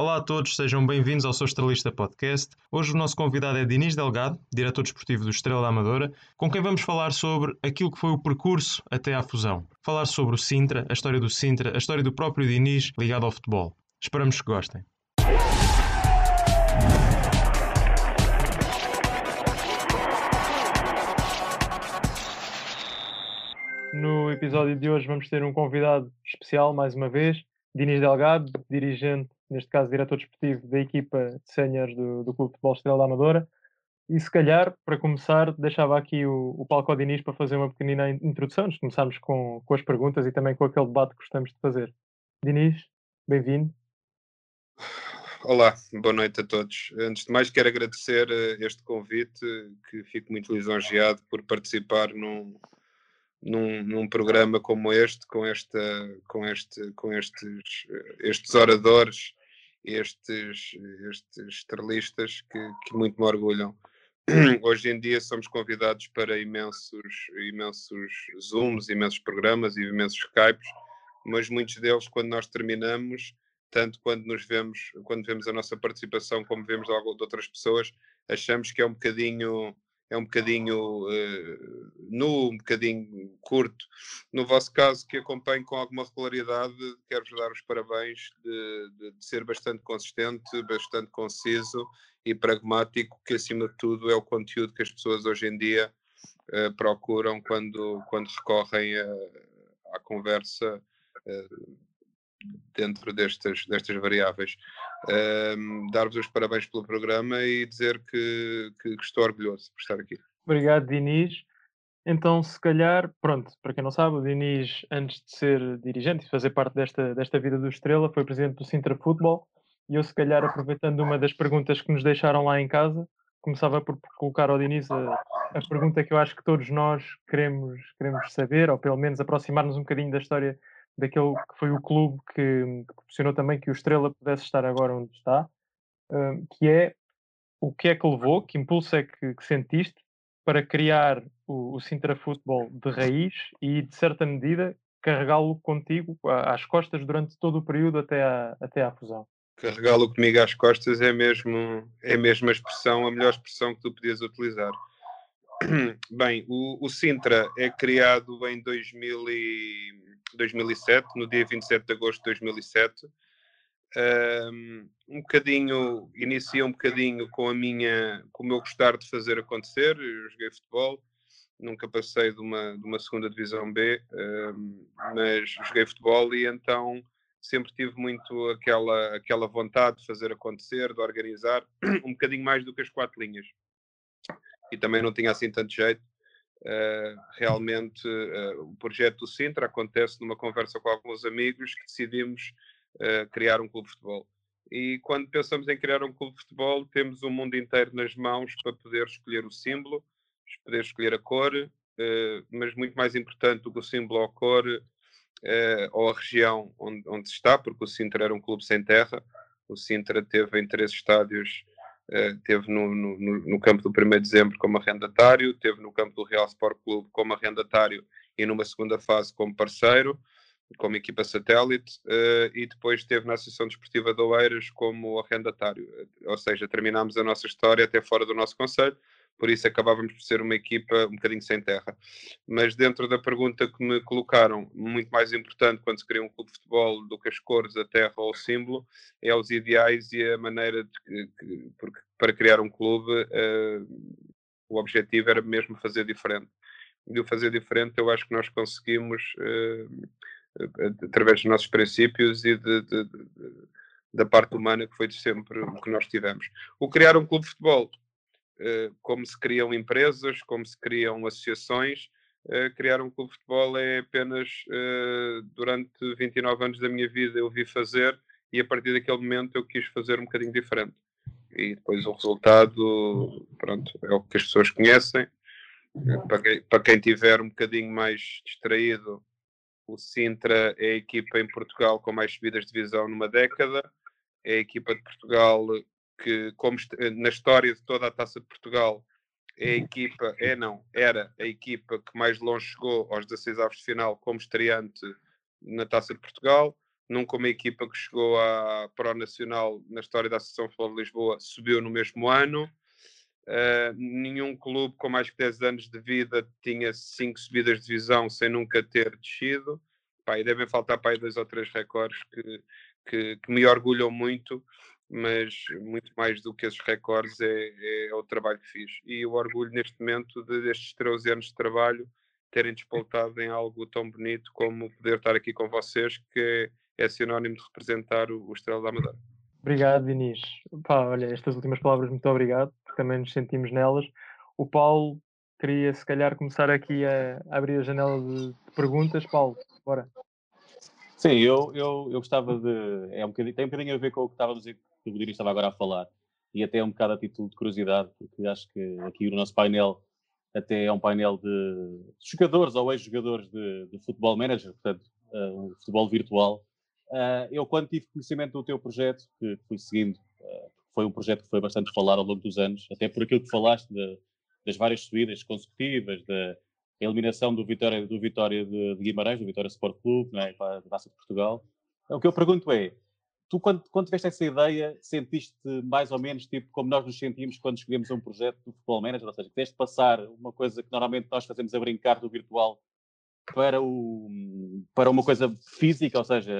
Olá a todos, sejam bem-vindos ao Sou Estrelista Podcast. Hoje o nosso convidado é Dinis Delgado, diretor desportivo do Estrela da Amadora, com quem vamos falar sobre aquilo que foi o percurso até à fusão. Falar sobre o Sintra, a história do Sintra, a história do próprio Dinis ligado ao futebol. Esperamos que gostem. No episódio de hoje vamos ter um convidado especial, mais uma vez, Dinis Delgado, dirigente, neste caso diretor desportivo da equipa de séniores do, do Clube de Futebol Estrela da Amadora. E se calhar, para começar, deixava aqui o, o palco ao Dinis para fazer uma pequenina introdução, antes de começarmos com, com as perguntas e também com aquele debate que gostamos de fazer. Dinis, bem-vindo. Olá, boa noite a todos. Antes de mais, quero agradecer eh, este convite, que fico muito lisonjeado por participar num, num, num, programa como este, com, esta, com, este, com estes, estes oradores, estes, estes estrelistas que, que muito me orgulham. Hoje em dia somos convidados para imensos, imensos Zooms, imensos programas e imensos Skypes, mas muitos deles, quando nós terminamos, tanto quando nos vemos, quando vemos a nossa participação, como vemos de outras pessoas, achamos que é um bocadinho é um bocadinho uh, nu, um bocadinho curto. No vosso caso, que acompanho com alguma regularidade, quero-vos dar os parabéns de, de, de, ser bastante consistente, bastante conciso e pragmático, que acima de tudo é o conteúdo que as pessoas hoje em dia uh, procuram quando, quando recorrem a, à conversa. Uh, dentro destas, destas variáveis. Um, Dar-vos os parabéns pelo programa e dizer que, que, que, estou orgulhoso por estar aqui. Obrigado, Diniz. Então, se calhar, pronto, para quem não sabe, o Diniz, antes de ser dirigente e fazer parte desta, desta vida do Estrela, foi presidente do Sintra Futebol. E eu, se calhar, aproveitando uma das perguntas que nos deixaram lá em casa, começava por colocar ao Diniz a, a pergunta que eu acho que todos nós queremos, queremos saber, ou pelo menos aproximar-nos um bocadinho da história daquele que foi o clube que, que proporcionou também que o Estrela pudesse estar agora onde está, uh, que é o que é que levou, que impulso é que, que sentiste para criar o, o Sintra Futebol de raiz e, de certa medida, carregá-lo contigo às costas durante todo o período até à, até à fusão? Carregá-lo comigo às costas é mesmo, é mesmo a expressão, a melhor expressão que tu podias utilizar. Bem, o, o Sintra é criado em 2000 e 2007, no dia 27 de agosto de 2007. Um, bocadinho, inicia um bocadinho com a minha, com o meu gostar de fazer acontecer. Eu joguei futebol, nunca passei de uma, de uma segunda divisão B, mas joguei futebol e então sempre tive muito aquela, aquela vontade de fazer acontecer, de organizar, um bocadinho mais do que as quatro linhas. E também não tinha assim tanto jeito. Uh, realmente uh, o projeto do Sintra acontece numa conversa com alguns amigos que decidimos uh, criar um clube de futebol. E quando pensamos em criar um clube de futebol, temos o mundo inteiro nas mãos para poder escolher o símbolo, poder escolher a cor, mas muito mais importante do que o símbolo ou a cor, ou a região onde, onde está, porque o Sintra era um clube sem terra. O Sintra teve em três estádios Uh, teve no, no, no, campo do 1 de dezembro como arrendatário, teve no campo do Real Sport Clube como arrendatário e numa segunda fase como parceiro, como equipa satélite, uh, e depois esteve na Associação Desportiva de Oeiras como arrendatário. Ou seja, terminámos a nossa história até fora do nosso conselho, por isso acabávamos por ser uma equipa um bocadinho sem terra. Mas dentro da pergunta que me colocaram, muito mais importante quando se cria um clube de futebol do que as cores, a terra ou o símbolo, é os ideais e a maneira de, porque para criar um clube uh, o objetivo era mesmo fazer diferente. E o fazer diferente eu acho que nós conseguimos uh, através dos nossos princípios e de, de, de, da parte humana que foi de sempre o que nós tivemos. O criar um clube de futebol como se criam empresas, como se criam associações. Eh, criar um clube de futebol é apenas eh, durante 29 anos da minha vida eu vi fazer e a partir daquele momento eu quis fazer um bocadinho diferente. E depois o resultado, pronto, é o que as pessoas conhecem. Para quem, para quem tiver um bocadinho mais distraído, o Sintra é a equipa em Portugal com mais subidas de divisão numa década. É a equipa de Portugal que, como eh, na história de toda a Taça de Portugal, é a uhum. equipa, é não, era a equipa que mais longe chegou aos 16 avos de final como estreante na Taça de Portugal. nunca uma equipa que chegou à Pro Nacional na história da Associação de Futebol de Lisboa subiu no mesmo ano. Uh, nenhum clube com mais que 10 anos de vida tinha cinco subidas de divisão sem nunca ter descido. Pá, e devem faltar para aí dois ou três recordes que, que, que, me orgulham muito, mas muito mais do que esses recordes é, é, o trabalho que fiz. E o orgulho neste momento de, destes 13 anos de trabalho terem despontado em algo tão bonito como poder estar aqui com vocês, que é, sinónimo de representar o, o Estrela da Madeira. Obrigado, Dinis. Pá, olha, estas últimas palavras, muito obrigado, porque também nos sentimos nelas. O Paulo queria, se calhar, começar aqui a, abrir a janela de, de perguntas. Paulo, bora. Sim, eu, eu, eu gostava de. É um bocadinho, tem um bocadinho a ver com o que estava a dizer, que o Dinis estava agora a falar, e até um bocado a título de curiosidade, porque acho que aqui o nosso painel até é um painel de jogadores ou ex-jogadores de, de futebol manager, portanto, uh, um futebol virtual. Uh, eu, quando tive conhecimento do teu projeto, que fui seguindo, uh, foi um projeto que foi bastante falado ao longo dos anos, até por aquilo que falaste de, das várias subidas consecutivas, da eliminação do Vitória, do Vitória de, de Guimarães, do Vitória Sport Clube, é, para a Taça de Portugal. O que eu pergunto é, tu quando, quando tiveste essa ideia, sentiste mais ou menos tipo como nós nos sentimos quando escolhemos um projeto do Futebol Manager, ou seja, quiseste passar uma coisa que normalmente nós fazemos a brincar do virtual para, o, para uma coisa física, ou seja,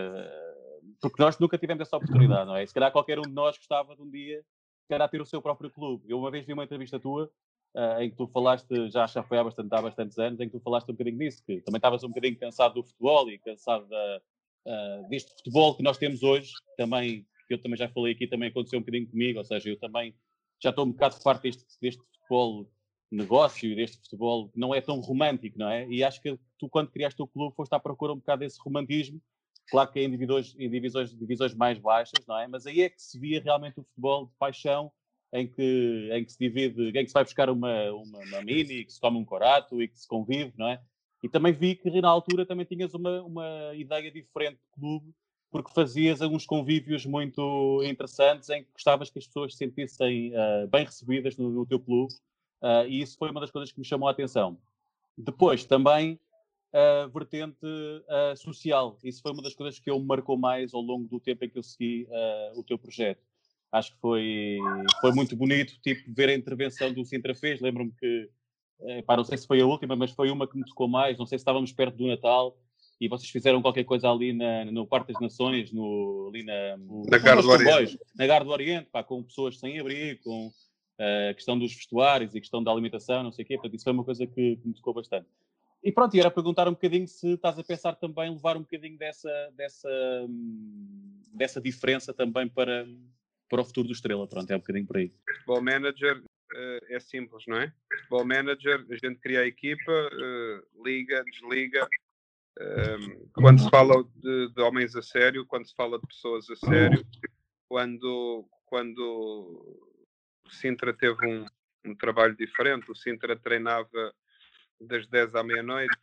porque nós nunca tivemos essa oportunidade, não é? Se calhar qualquer um de nós gostava de um dia calhar ter o seu próprio clube. Eu uma vez vi uma entrevista tua uh, em que tu falaste, já, já foi há, bastante, há bastantes anos, em que tu falaste um bocadinho disso, que também estavas um bocadinho cansado do futebol e cansado da, uh, deste futebol que nós temos hoje, também, que eu também já falei aqui, também aconteceu um bocadinho comigo, ou seja, eu também já estou um bocado parte deste, deste futebol negócio e deste futebol que não é tão romântico, não é? E acho que tu, quando criaste o clube, foste à procura um bocado desse romantismo. Claro que é em divisões, em divisões, divisões mais baixas, não é? Mas aí é que se via realmente o futebol de paixão, em que, em que se divide, em que se vai buscar uma, uma, uma mini, que se toma um corato e que se convive, não é? E também vi que na altura também tinhas uma, uma ideia diferente de clube, porque fazias alguns convívios muito interessantes em que gostavas que as pessoas se sentissem uh, bem recebidas no, no teu clube Uh, e isso foi uma das coisas que me chamou a atenção. Depois, também a vertente uh, social. Isso foi uma das coisas que eu me marcou mais ao longo do tempo em que eu segui o teu projeto. Acho que foi, foi muito bonito, tipo, ver a intervenção do Sintra fez. Lembro-me que, eh, pá, não sei se foi a última, mas foi uma que me tocou mais. Não sei se estávamos perto do Natal e vocês fizeram qualquer coisa ali na, no Parque das Nações, no, ali na, na Gar do Oriente. Na do Oriente, pá, com pessoas sem abrigo, com a questão dos vestuários e a questão da alimentação, não sei o quê, portanto, isso foi uma coisa que, que me tocou bastante. E pronto, e era perguntar um bocadinho se estás a pensar também levar um bocadinho dessa, dessa, dessa diferença também para, para o futuro do Estrela. Pronto, é um bocadinho por aí. Futebol Manager uh, é simples, não é? Futebol Manager, a gente cria a equipa, uh, liga, desliga. Ehm, quando se fala de, de, homens a sério, quando se fala de pessoas a sério, quando, quando o Sintra teve um, um trabalho diferente. O Sintra treinava das 10 à meia-noite,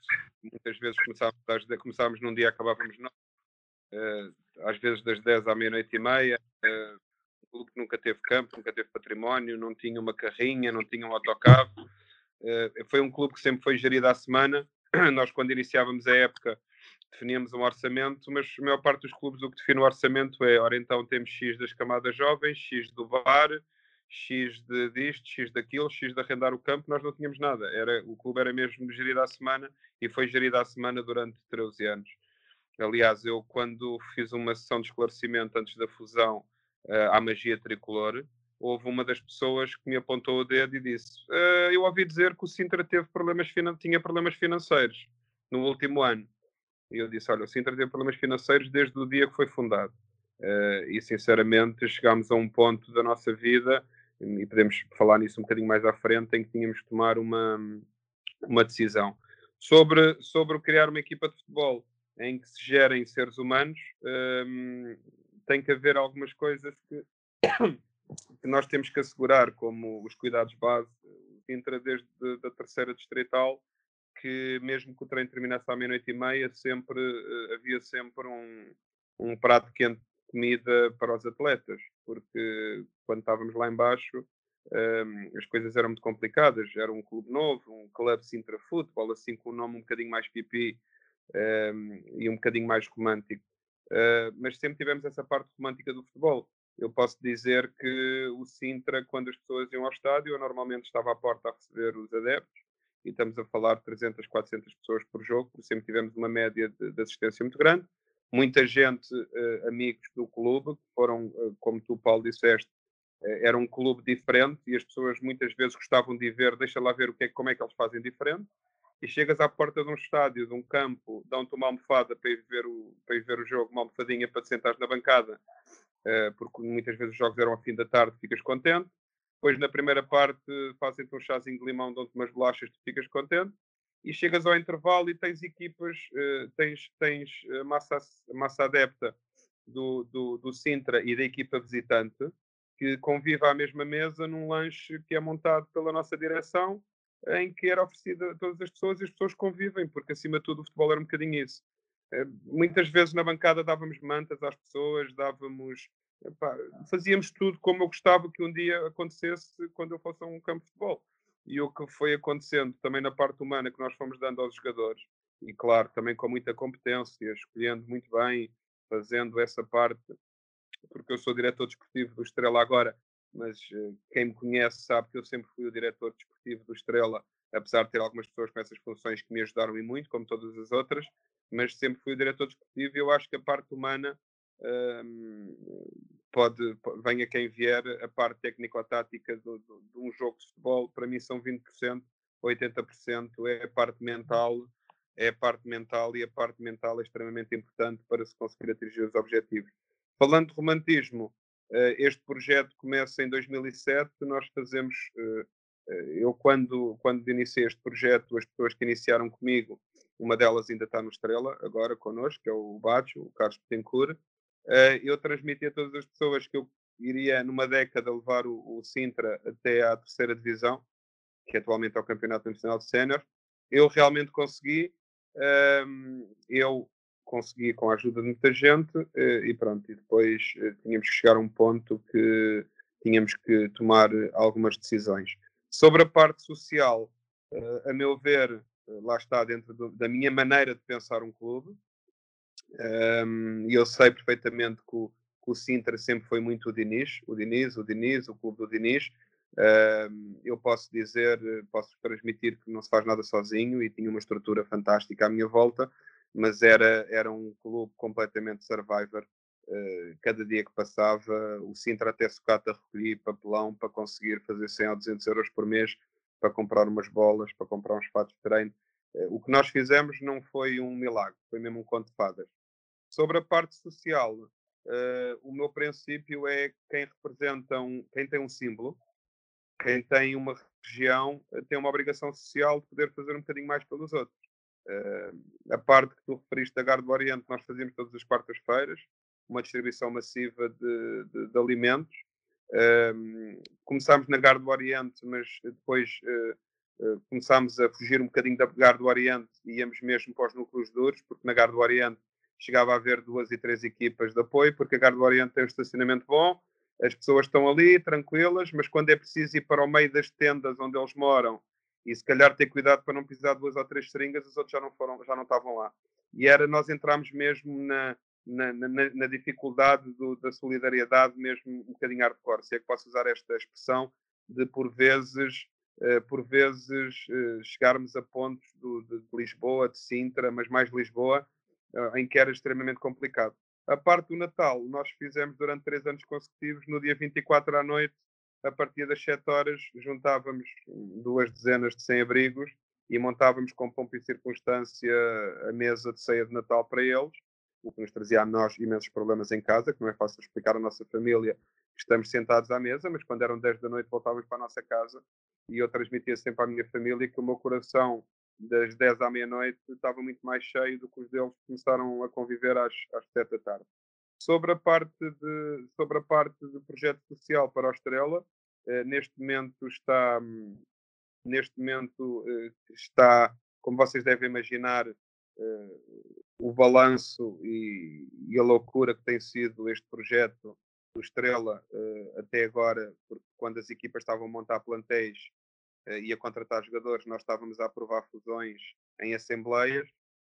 muitas vezes começávamos, às, começávamos num dia acabávamos não. Uh, às vezes das 10 à meia-noite e meia. Clube nunca teve campo, nunca teve património, não tinha uma carrinha, não tinha um autocarro. Uh, foi um clube que sempre foi gerido à semana. Nós, quando iniciávamos a época, definíamos um orçamento, mas a maior parte dos clubes o que define o orçamento é, ora então temos X das camadas jovens, X do bar, X de disto, X daquilo, X de arrendar o campo, nós não tínhamos nada. Era, o clube era mesmo gerido à semana e foi gerido à semana durante 13 anos. Aliás, eu quando fiz uma sessão de esclarecimento antes da fusão uh, à magia tricolor, houve uma das pessoas que me apontou o dedo e disse: uh, Eu ouvi dizer que o Sintra teve problemas tinha problemas financeiros no último ano. E eu disse: Olha, o Sintra teve problemas financeiros desde o dia que foi fundado. Uh, e sinceramente chegámos a um ponto da nossa vida e podemos falar nisso um bocadinho mais à frente, em que tínhamos que tomar uma, uma decisão. Sobre, sobre criar uma equipa de futebol em que se gerem seres humanos, um, tem que haver algumas coisas que, que nós temos que assegurar, como os cuidados base. Entra desde a terceira distrital, que mesmo que o treino terminasse à meia-noite e meia, sempre, uh, havia sempre um, um prato quente comida para os atletas, porque quando estávamos lá embaixo um, as coisas eram muito complicadas. Era um clube novo, um clube Sintra Futebol, assim com um nome um bocadinho mais pipi um, e um bocadinho mais romântico. Uh, mas sempre tivemos essa parte romântica do futebol. Eu posso dizer que o Sintra, quando as pessoas iam ao estádio, eu normalmente estava à porta a receber os adeptos, e estamos a falar de 300, 400 pessoas por jogo, sempre tivemos uma média de, de assistência muito grande. Muita gente, uh, amigos do clube, que foram, uh, como tu, Paulo, disseste, era um clube diferente e as pessoas muitas vezes gostavam de ver, deixa lá ver o que é, como é que eles fazem diferente. E chegas à porta de um estádio, de um campo, dão-te uma almofada para ir, ver o, para ir ver o jogo, uma almofadinha para te sentares na bancada, porque muitas vezes os jogos eram ao fim da tarde, ficas contente depois, na primeira parte, fazem-te um chazinho de limão, dão-te umas bolachas, tu ficas contente. E chegas ao intervalo e tens equipas, uh, tens, tens massa, massa adepta do, do, do Sintra e da equipa visitante que convive à mesma mesa num lanche que é montado pela nossa direção, em que era oferecido a todas as pessoas e as pessoas convivem, porque acima de tudo o futebol era um bocadinho isso. Uh, muitas vezes na bancada dávamos mantas às pessoas, dávamos epá, fazíamos tudo como eu gostava que um dia acontecesse quando eu fosse a um campo de futebol. E o que foi acontecendo também na parte humana que nós fomos dando aos jogadores, e claro, também com muita competência, escolhendo muito bem, fazendo essa parte, porque eu sou diretor desportivo do Estrela agora, mas uh, quem me conhece sabe que eu sempre fui o diretor desportivo do Estrela, apesar de ter algumas pessoas com essas funções que me ajudaram e muito, como todas as outras, mas sempre fui o diretor desportivo e eu acho que a parte humana pode, venha quem vier, a parte técnico-tática de um jogo de futebol, para mim são 20%, 80% é a parte mental, é a parte mental e a parte mental é extremamente importante para se conseguir atingir os objetivos. Falando de romantismo, eh, este projeto começa em 2007, nós fazemos, eh, eu quando, quando iniciei este projeto, as pessoas que iniciaram comigo, uma delas ainda está no Estrela, agora connosco, que é o Bacho, o Carlos Petencourt, uh, eu transmiti a todas as pessoas que eu iria, numa década, levar o, o Sintra até à terceira divisão, que atualmente é o Campeonato Nacional de Sénior. Eu realmente consegui, uh, eu consegui com a ajuda de muita gente uh, e pronto, e depois eh, tínhamos que chegar a um ponto que tínhamos que tomar algumas decisões. Sobre a parte social, a meu ver, lá está dentro do, da minha maneira de pensar um clube, e eu sei perfeitamente que o, que o Sintra sempre foi muito o Diniz, o Diniz, o Diniz, o clube do Diniz. eu posso dizer, posso transmitir que não se faz nada sozinho e tinha uma estrutura fantástica à minha volta, mas era, era um clube completamente survivor. Uh, cada dia que passava, o Sintra até sucata recolhia papelão para conseguir fazer 100 ou 200 euros por mês para comprar umas bolas, para comprar uns fatos de treino. Uh, o que nós fizemos não foi um milagre, foi mesmo um conto de fadas. Sobre a parte social, uh, o meu princípio é quem representa um, quem tem um símbolo, quem tem uma região, eh, tem uma obrigação social de poder fazer um bocadinho mais pelos outros. Uh, a parte que tu referiste da Garde do Oriente, nós fazíamos todas as quartas-feiras, uma distribuição massiva de, de, de alimentos. Uh, começámos na Garde do Oriente, mas depois uh, começámos a fugir um bocadinho da Garde do Oriente e íamos mesmo para os núcleos duros, porque na Garde do Oriente chegava a haver duas e três equipas de apoio, porque a Garde do Oriente tem um estacionamento bom, as pessoas estão ali tranquilas, mas quando é preciso ir para o meio das tendas onde eles moram e se calhar ter cuidado para não pisar duas ou três seringas, os outros já não foram, já não estavam lá. E era nós entramos mesmo na, na, na, na dificuldade do, da solidariedade, mesmo um bocadinho hardcore, se é que posso usar esta expressão, de por vezes, uh, por vezes uh, chegarmos a pontos do, de, de Lisboa, de Sintra, mas mais Lisboa, eh, em que era extremamente complicado. A parte do Natal, nós fizemos durante três anos consecutivos, no dia 24 à noite, a partir das 7 horas, juntávamos duas dezenas de sem-abrigos e montávamos com pompa e circunstância a mesa de ceia de Natal para eles, o que nos trazia a nós imensos problemas em casa, que não é fácil explicar à nossa família que estamos sentados à mesa, mas quando eram 10 da noite voltávamos para a nossa casa e eu transmitia sempre à minha família que o meu coração das 10 à meia-noite estava muito mais cheio do que os deles começaram a conviver às, às 7 da tarde. Sobre a parte, de, sobre a parte do projeto social para a Estrela, eh, neste momento está, neste momento eh, está, como vocês devem imaginar, eh, o balanço e, e, a loucura que tem sido este projeto do Estrela eh, até agora, porque quando as equipas estavam a montar plantéis, uh, e a contratar jogadores, nós estávamos a aprovar fusões em assembleias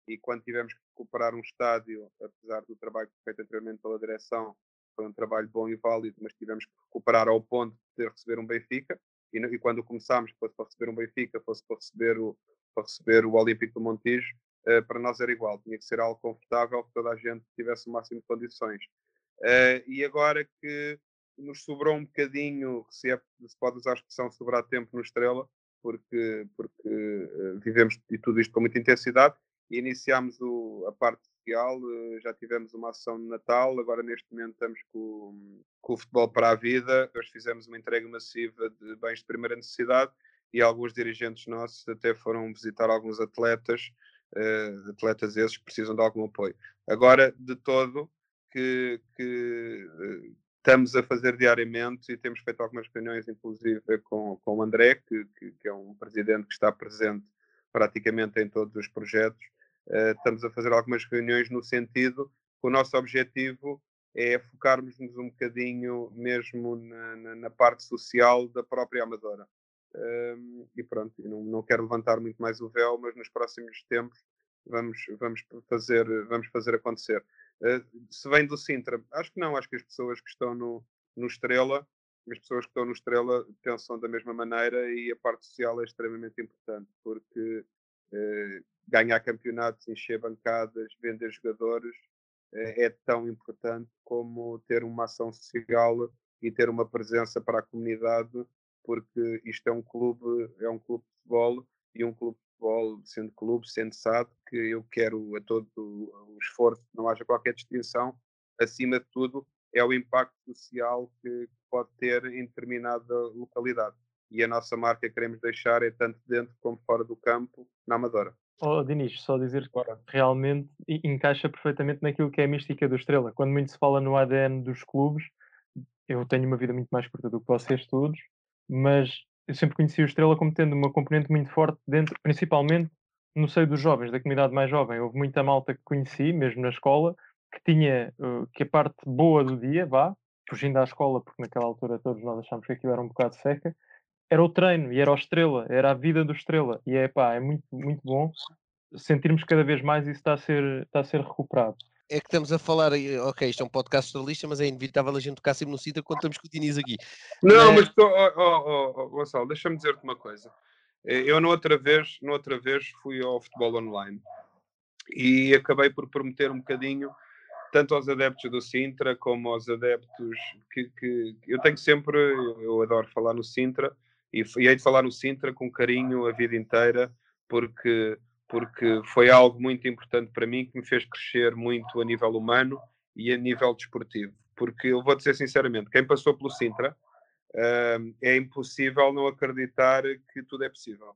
e quando tivemos que recuperar um estádio, apesar do trabalho feito anteriormente pela direção, foi um trabalho bom e válido, mas tivemos que recuperar ao ponto de receber um Benfica, e, e quando começámos, fosse para receber um Benfica, fosse para receber o, para receber o Olímpico do Montijo, uh, para nós era igual, tinha que ser algo confortável, que toda a gente tivesse o máximo de condições. Uh, e agora que nos sobrou um bocadinho, se, é, se pode usar a expressão sobrar tempo no Estrela, porque, porque uh, vivemos de tudo isto com muita intensidade, e iniciámos o, a parte social, já tivemos uma ação no Natal, agora neste momento estamos com, com o Futebol para a Vida, hoje fizemos uma entrega massiva de bens de primeira necessidade, e alguns dirigentes nossos até foram visitar alguns atletas, uh, atletas esses precisam de algum apoio. Agora, de todo, que, que uh, estamos a fazer diariamente e temos feito algumas reuniões, inclusive com, com o André, que, que, que é um presidente que está presente praticamente em todos os projetos. Uh, estamos a fazer algumas reuniões no sentido que o nosso objetivo é focarmos-nos um bocadinho mesmo na, na, na, parte social da própria Amadora. Um, e pronto, não, não quero levantar muito mais o véu, mas nos próximos tempos vamos, vamos, fazer, vamos fazer acontecer. Uh, se vem do Sintra, acho que não, acho que as pessoas que estão no, no Estrela, as pessoas que estão no Estrela pensam da mesma maneira e a parte social é extremamente importante, porque uh, ganhar campeonatos, encher bancadas, vender jogadores uh, é tão importante como ter uma ação social e ter uma presença para a comunidade porque isto é um clube, é um clube de futebol e um clube de futebol, sendo clube, sendo SAD, que eu quero a todo o esforço, não haja qualquer distinção, acima de tudo, é o impacto social que pode ter em determinada localidade. E a nossa marca que queremos deixar é tanto dentro como fora do campo, na Amadora. Oh, Dinis, só dizer que realmente encaixa perfeitamente naquilo que é a mística do Estrela. Quando muito se fala no ADN dos clubes, eu tenho uma vida muito mais curta do que vocês todos, mas eu sempre conheci o Estrela como tendo uma componente muito forte dentro, principalmente no seio dos jovens, da comunidade mais jovem. Houve muita malta que conheci, mesmo na escola, que tinha uh, que a parte boa do dia, vá, fugindo à escola, porque naquela altura todos nós achámos que aquilo era um bocado seca, era o treino e era o Estrela, era a vida do Estrela. E é pá, é muito, muito bom sentirmos cada vez mais isso está a ser, está a ser recuperado é que estamos a falar, ok, isto é um podcast jornalista, mas é inevitável a gente tocar sempre no sítio quando estamos com o Diniz aqui. Não, mas, tô, oh, oh, oh, Gonçalo, deixa-me dizer-te uma coisa. Eh, eu, na outra, vez, na outra vez, fui ao futebol online e acabei por prometer um bocadinho, tanto aos adeptos do Sintra como aos adeptos que, que eu tenho sempre, eu adoro falar no Sintra e, e hei de falar no Sintra com carinho a vida inteira, porque porque foi algo muito importante para mim que me fez crescer muito a nível humano e a nível desportivo. Porque eu vou dizer sinceramente, quem passou pelo Sintra uh, é impossível não acreditar que tudo é possível.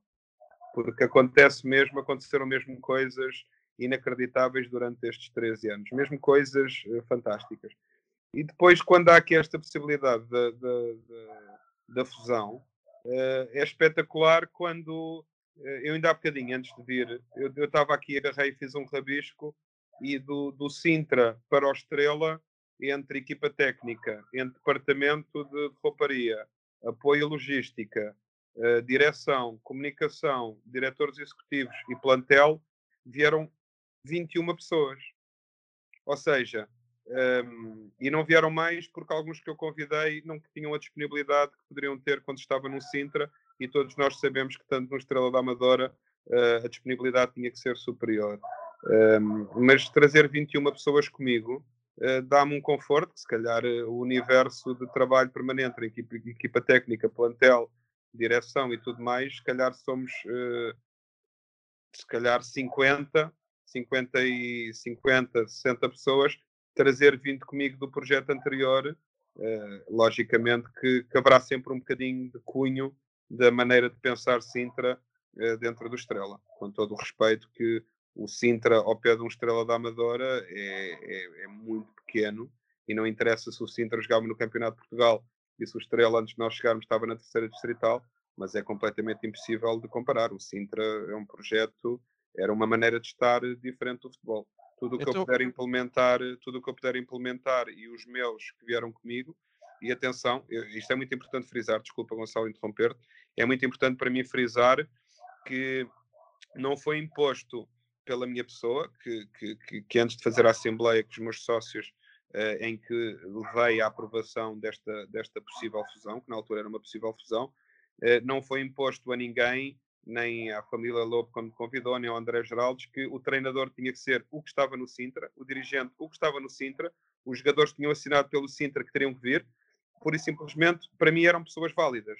Porque acontece mesmo, aconteceram mesmo coisas inacreditáveis durante estes 13 anos, mesmo coisas uh, fantásticas. E depois, quando há aqui esta possibilidade da, da, fusão, uh, é espetacular quando eu ainda há bocadinho, antes de vir, eu estava aqui, agarrei e fiz um rabisco e do, do Sintra para o Estrela, entre equipa técnica, entre departamento de rouparia, apoio logística, uh, direção, comunicação, diretores executivos e plantel, vieram 21 pessoas. Ou seja, um, ehm, e não vieram mais porque alguns que eu convidei não tinham a disponibilidade que poderiam ter quando estava no Sintra e todos nós sabemos que, tanto no Estrela da Amadora, uh, a disponibilidade tinha que ser superior. Um, mas trazer 21 pessoas comigo uh, dá-me um conforto, se calhar uh, o universo de trabalho permanente, equipa, equipa técnica, plantel, direção e tudo mais, se calhar somos se calhar 50, 50 e 50, 60 pessoas, trazer 20 comigo do projeto anterior, logicamente que, que haverá sempre um bocadinho de cunho da maneira de pensar Sintra uh, dentro do Estrela. Com todo o respeito que o Sintra ao pé de um Estrela da Amadora é, é, é, muito pequeno e não interessa se o Sintra jogava no Campeonato de Portugal e se o Estrela antes de nós chegarmos estava na terceira distrital, mas é completamente impossível de comparar. O Sintra é um projeto, era uma maneira de estar diferente do futebol. Tudo o que então... eu puder implementar, tudo o que eu puder implementar e os meus que vieram comigo, e atenção, isto é muito importante frisar, desculpa Gonçalo interromper-te, é muito importante para mim frisar que não foi imposto pela minha pessoa, que, que, que, que, antes de fazer a Assembleia com os meus sócios, uh, em que levei à aprovação desta, desta possível fusão, que na altura era uma possível fusão, uh, não foi imposto a ninguém, nem à família Lobo, quando me convidou, nem ao André Geraldes, que o treinador tinha que ser o que estava no Sintra, o dirigente o que estava no Sintra, os jogadores tinham assinado pelo Sintra que teriam que vir, pura e simplesmente, para mim eram pessoas válidas.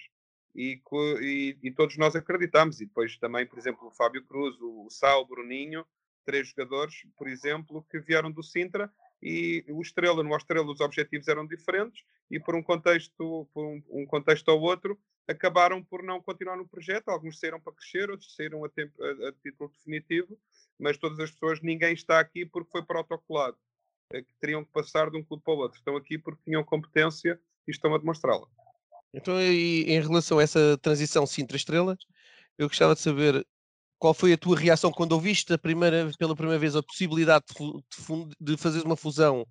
E, e, e, todos nós acreditamos. E depois também, por exemplo, o Fábio Cruz, o Sal, o Bruninho, três jogadores, por exemplo, que vieram do Sintra e o Estrela, no Estrela os objetivos eram diferentes e por um contexto, por um, um, contexto ou outro, acabaram por não continuar no projeto. Alguns saíram para crescer, outros saíram a, tempo, a, a título definitivo, mas todas as pessoas, ninguém está aqui porque foi protocolado, é que teriam que passar de um clube para o outro. Estão aqui porque tinham competência e estão a demonstrá-la. Então, em relação a essa transição Sintra-Estrela, eu gostava de saber qual foi a tua reação quando ouviste primeira, pela primeira vez a possibilidade de, de fazer uma fusão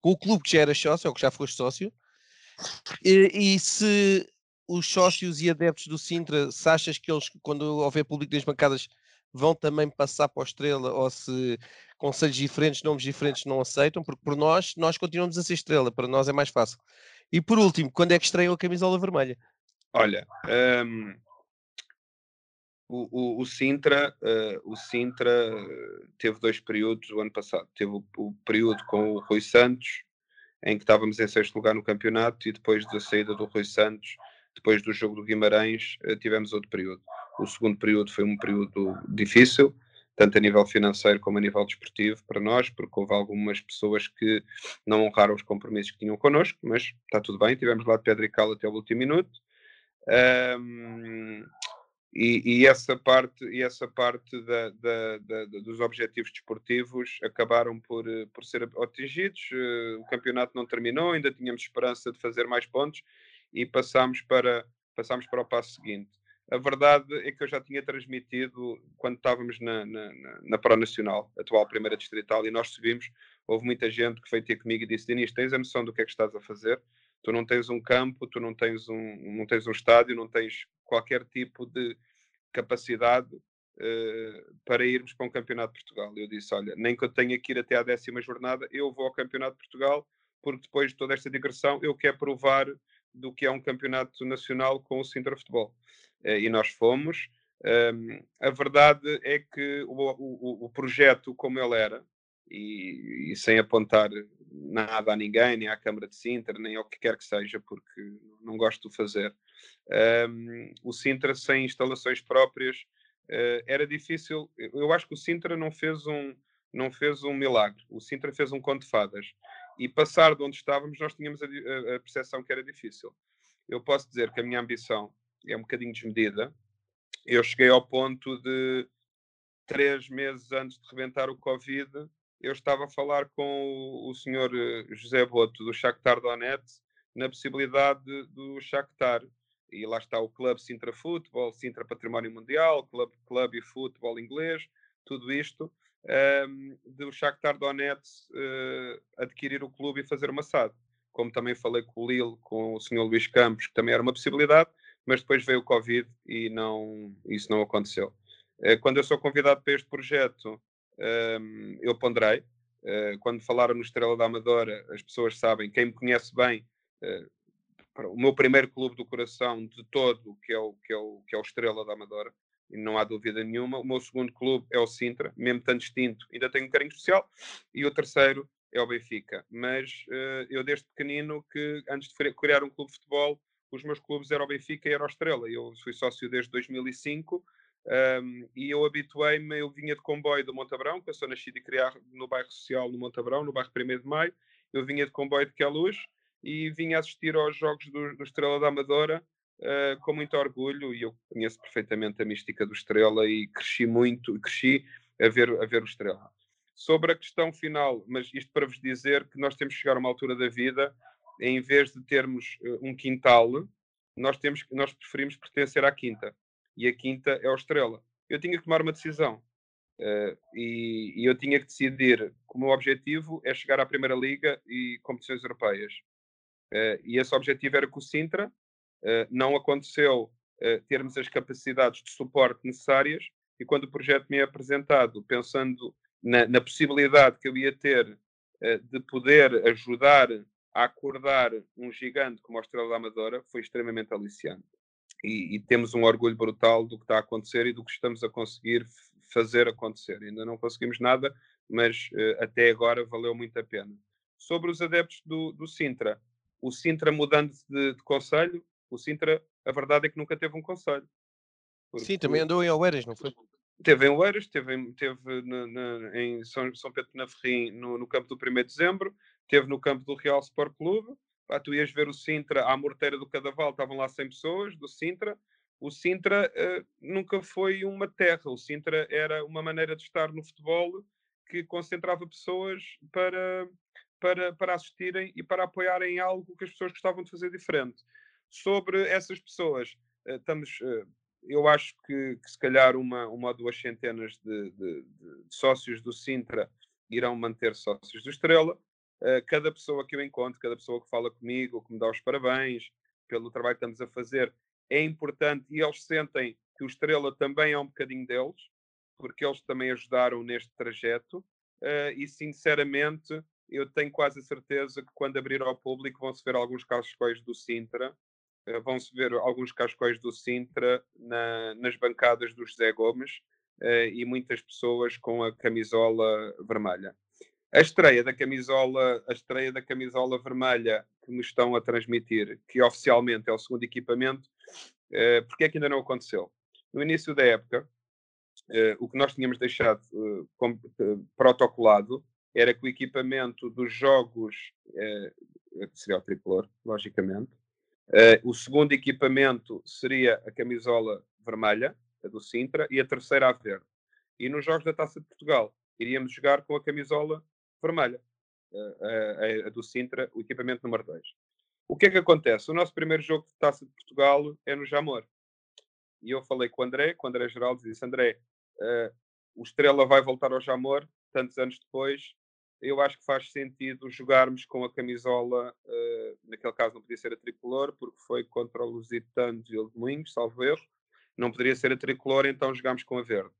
com o clube que já era sócio, ou que já foste sócio, e, e, se os sócios e adeptos do Sintra, se achas que eles, quando houver público nas bancadas, vão também passar para a Estrela, ou se conselhos diferentes, nomes diferentes não aceitam, porque por nós, nós continuamos a ser Estrela, para nós é mais fácil. E por último, quando é que estreia a camisola vermelha? Olha, um, o, o, o, Sintra, uh, o Sintra teve dois períodos o ano passado. Teve o, o, período com o Rui Santos, em que estávamos em sexto lugar no campeonato, e depois da saída do Rui Santos, depois do jogo do Guimarães, uh, tivemos outro período. O segundo período foi um período difícil, tanto a nível financeiro como a nível desportivo para nós, porque houve algumas pessoas que não honraram os compromissos que tinham connosco, mas está tudo bem, tivemos lá de pedra e cal até o último minuto. Um, e, e, essa parte, e essa parte da, da, da, dos objetivos desportivos acabaram por, por ser atingidos. Eh, o campeonato não terminou, ainda tínhamos esperança de fazer mais pontos e passámos para, passámos para o passo seguinte. A verdade é que eu já tinha transmitido quando estávamos na, na, na Pro Nacional, atual Primeira Distrital, e nós subimos. Houve muita gente que veio ter comigo e disse: Dinis, tens a noção do que é que estás a fazer? Tu não tens um campo, tu não tens um, não tens um estádio, não tens qualquer tipo de capacidade uh, para irmos para um Campeonato de Portugal. Eu disse: Olha, nem que eu tenha que ir até à décima jornada, eu vou ao Campeonato de Portugal, porque depois de toda esta digressão eu quero provar do que é um campeonato nacional com o Sintra Futebol. Uh, e nós fomos. A verdade é que o, o, o, projeto, como ele era, e, e, sem apontar nada a ninguém, nem à Câmara de Sintra, nem ao que quer que seja, porque não gosto de fazer, um, o Sintra sem instalações próprias uh, era difícil. Eu acho que o Sintra não fez um não fez um milagre. O Sintra fez um conto de fadas. E passar de onde estávamos, nós tínhamos a, a, percepção que era difícil. Eu posso dizer que a minha ambição é um bocadinho desmedida. Eu cheguei ao ponto de três meses antes de rebentar o Covid, eu estava a falar com o, o senhor eh, José Boto do Shakhtar Donetsk na possibilidade do Shakhtar e lá está o Clube Sintra Futebol, Sintra Património Mundial, Clube, Clube e Futebol Inglês, tudo isto, um, ehm, do Shakhtar Donetsk uh, adquirir o clube e fazer uma SAD. Como também falei com o Lille, com o Sr. Luís Campos, que também era uma possibilidade, mas depois veio o Covid e não, isso não aconteceu. Uh, quando eu sou convidado para este projeto, ehm, eu ponderei. Uh, quando falaram no Estrela da Amadora, as pessoas sabem, quem me conhece bem, o meu primeiro clube do coração de todo, que é o, que é o, que é o Estrela da Amadora, não há dúvida nenhuma. O meu segundo clube é o Sintra, mesmo tão distinto, ainda tenho um carinho especial. E o terceiro é o Benfica. Mas uh, eu, desde pequenino, que antes de criar um clube de futebol, os meus clubes eram o Benfica e era o Estrela. Eu fui sócio desde 2005 um, e eu habituei-me, eu vinha de comboio do Montabrão, que eu sou nascido e criado no bairro social no Montabrão, no bairro 1 de Maio. Eu vinha de comboio de Queluz e vim assistir aos jogos do, do Estrela da Amadora uh, com muito orgulho e eu conheço perfeitamente a mística do Estrela e cresci muito, cresci a ver, a ver o Estrela. Sobre a questão final, mas isto para vos dizer que nós temos que chegar a uma altura da vida, em vez de termos uh, um quintal, nós, temos, nós preferimos pertencer à quinta. E a quinta é o Estrela. Eu tinha que tomar uma decisão. Uh, e, e, eu tinha que decidir que o meu objetivo é chegar à Primeira Liga e competições europeias. Uh, e esse objetivo era com o Sintra. Uh, não aconteceu uh, termos as capacidades de suporte necessárias. e quando o projeto me é apresentado, pensando na, na possibilidade que eu ia ter uh, de poder ajudar a acordar um gigante como a Estrela da Amadora, foi extremamente aliciante. E, e, temos um orgulho brutal do que está a acontecer e do que estamos a conseguir fazer acontecer. Ainda não conseguimos nada, mas uh, até agora valeu muito a pena. Sobre os adeptos do, do Sintra, o Sintra mudando de, de conselho, o Sintra, a verdade é que nunca teve um conselho. Sim, também andou em Oeiras, não foi? Teve em Oeiras, teve, teve na, na, em São, São Pedro de Naferrim, no, no campo do 1 de dezembro, teve no campo do Real Sport Clube. Pá, tu ias ver o Sintra à morteira do Cadaval, estavam lá 100 pessoas do Sintra. O Sintra uh, nunca foi uma terra, o Sintra era uma maneira de estar no futebol que concentrava pessoas para, para, para assistirem e para apoiarem algo que as pessoas gostavam de fazer diferente. Sobre essas pessoas, uh, estamos. Uh, eu acho que, que, se calhar uma, uma ou duas centenas de, de, de, sócios do Sintra irão manter sócios do Estrela. Uh, cada pessoa que eu encontro, cada pessoa que fala comigo, que me dá os parabéns pelo trabalho que estamos a fazer, é importante e eles sentem que o Estrela também é um bocadinho deles, porque eles também ajudaram neste trajeto. E sinceramente, eu tenho quase a certeza que quando abrir ao público vão-se ver alguns cascóis do Sintra eh, vão-se ver alguns cascóis do Sintra na, nas bancadas do José Gomes uh, e muitas pessoas com a camisola vermelha. A estreia da camisola, a estreia da camisola vermelha que me estão a transmitir, que oficialmente é o segundo equipamento, uh, porque é que ainda não aconteceu? No início da época, o que nós tínhamos deixado protocolado era que o equipamento dos jogos seria o tricolor, logicamente, Uh, o segundo equipamento seria a camisola vermelha, a do Sintra, e a terceira a verde. E nos jogos da Taça de Portugal, iríamos jogar com a camisola vermelha, uh, a, a, do Sintra, o equipamento número 2. O que é que acontece? O nosso primeiro jogo de Taça de Portugal é no Jamor. E eu falei com o André, com o André Geraldo, e disse: André, uh, o Estrela vai voltar ao Jamor, tantos anos depois, eu acho que faz sentido jogarmos com a camisola, uh, naquele caso não podia ser a tricolor, porque foi contra o Lusitano de Moinhos, salvo erro, não poderia ser a tricolor, então jogámos com a verde.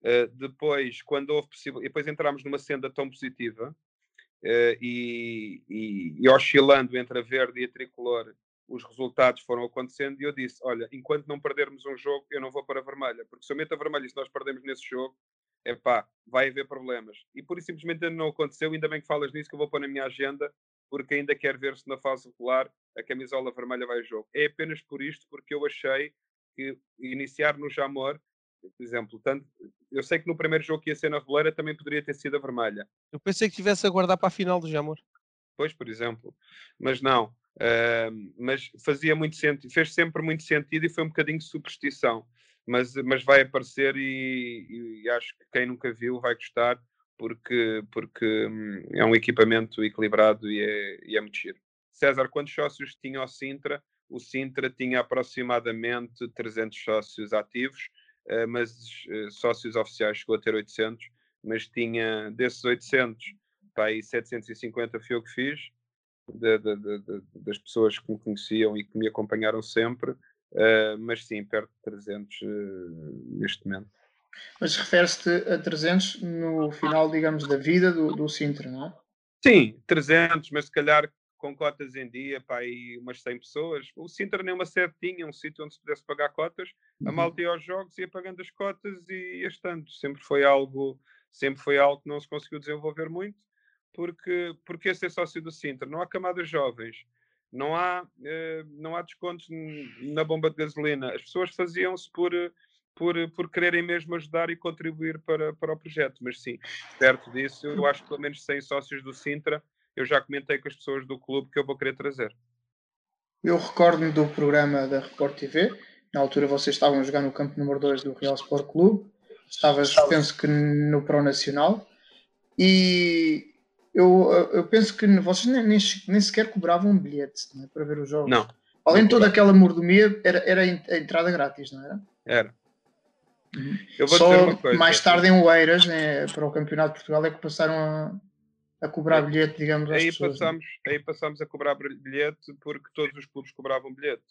Uh, depois, quando houve possível, depois entramos numa senda tão positiva uh, e, e, e, oscilando entre a verde e a tricolor, os resultados foram acontecendo e eu disse: Olha, enquanto não perdermos um jogo, eu não vou para a vermelha, porque se eu meto a vermelha e se nós perdemos nesse jogo, epá, vai haver problemas. E por isso simplesmente ainda não aconteceu, ainda bem que falas nisso que eu vou pôr na minha agenda, porque ainda quero ver se na fase regular a camisola vermelha vai ao jogo. É apenas por isto, porque eu achei que iniciar no Jamor, por exemplo, tanto, eu sei que no primeiro jogo que ia ser na Roleira também poderia ter sido a vermelha. Eu pensei que tivesse a guardar para a final do Jamor. Pois, por exemplo. Mas não. Uh, mas fazia muito sentido, fez sempre muito sentido e foi um bocadinho de superstição mas, mas vai aparecer e, e, acho que quem nunca viu vai gostar porque, porque hum, é um equipamento equilibrado e é, e é muito giro. César, quantos sócios tinha o Sintra? O Sintra tinha aproximadamente 300 sócios ativos, eh, mas eh, sócios oficiais chegou a ter 800, mas tinha desses 800, pá, aí 750 foi eu que fiz, de, de, de, das pessoas que me conheciam e que me acompanharam sempre, Uh, mas sim, perto de 300 uh, eh, neste momento. Mas refere-se a 300 no final, digamos, da vida do, do Sintra, não é? Sim, 300, mas se calhar com cotas em dia, para aí umas 100 pessoas. O Sintra nem uma sede tinha, um sítio onde se pudesse pagar cotas. Uhum. A malta ia aos jogos, ia pagando as cotas e ia estando. Sempre foi algo, sempre foi algo que não se conseguiu desenvolver muito, porque, porque ser sócio do Sintra? Não há camadas jovens não há, eh, não há descontos na bomba de gasolina. As pessoas faziam-se por, por, por quererem mesmo ajudar e contribuir para, para o projeto. Mas sim, perto disso, eu acho que pelo menos 100 sócios do Sintra, eu já comentei com as pessoas do clube que eu vou querer trazer. Eu recordo-me do programa da Report TV. Na altura vocês estavam a jogar no campo número 2 do Real Sport Clube. Estavas, penso que no Pro Nacional. E eu, eu penso que vocês nem, nem, nem sequer cobravam um bilhete é? para ver os jogos. Não. Além de toda aquela mordomia, era, era a entrada grátis, não era? Era. Uhum. Eu vou Só dizer uma coisa. mais tarde em Oeiras, né, para o Campeonato de Portugal, é que passaram a, a cobrar é. bilhete, digamos, aí pessoas, Passamos, Aí passamos a cobrar bilhete porque todos os clubes cobravam bilhete.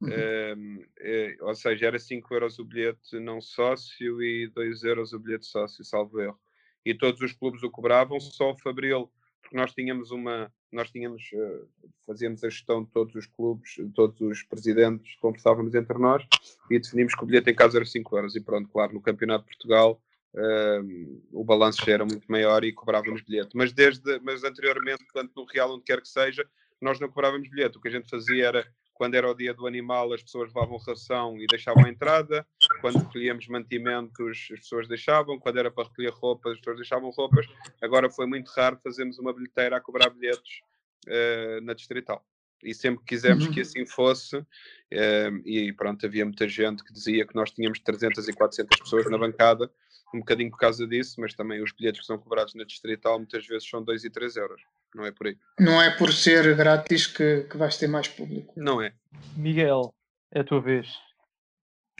Uhum. Uh, ou seja, era 5 euros o bilhete não sócio e 2 euros o bilhete sócio, salvo erro. E todos os clubes o cobravam, só o Fabril, porque nós tínhamos uma, nós tínhamos, uh, fazíamos a gestão de todos os clubes, todos os presidentes, conversávamos entre nós e definimos que o bilhete em casa era 5 euros. E pronto, claro, no Campeonato de Portugal uh, o balanço já era muito maior e cobrávamos bilhete. Mas, desde, mas anteriormente, tanto no Real, onde quer que seja, nós não cobrávamos bilhete. O que a gente fazia era quando era o dia do animal, as pessoas levavam ração e deixavam a entrada. Quando recolhíamos mantimentos, as pessoas deixavam. Quando era para recolher roupas, as pessoas deixavam roupas. Agora foi muito raro fazermos uma bilheteira a cobrar bilhetes uh, na Distrital. E sempre quisemos que uhum. assim fosse. Uh, e pronto, havia muita gente que dizia que nós tínhamos 300 e 400 pessoas na bancada, um bocadinho por causa disso, mas também os bilhetes que são cobrados na Distrital muitas vezes são 2 e 3 euros não é por aí. Não é por ser grátis que, que vais ter mais público. Não é. Miguel, é a tua vez.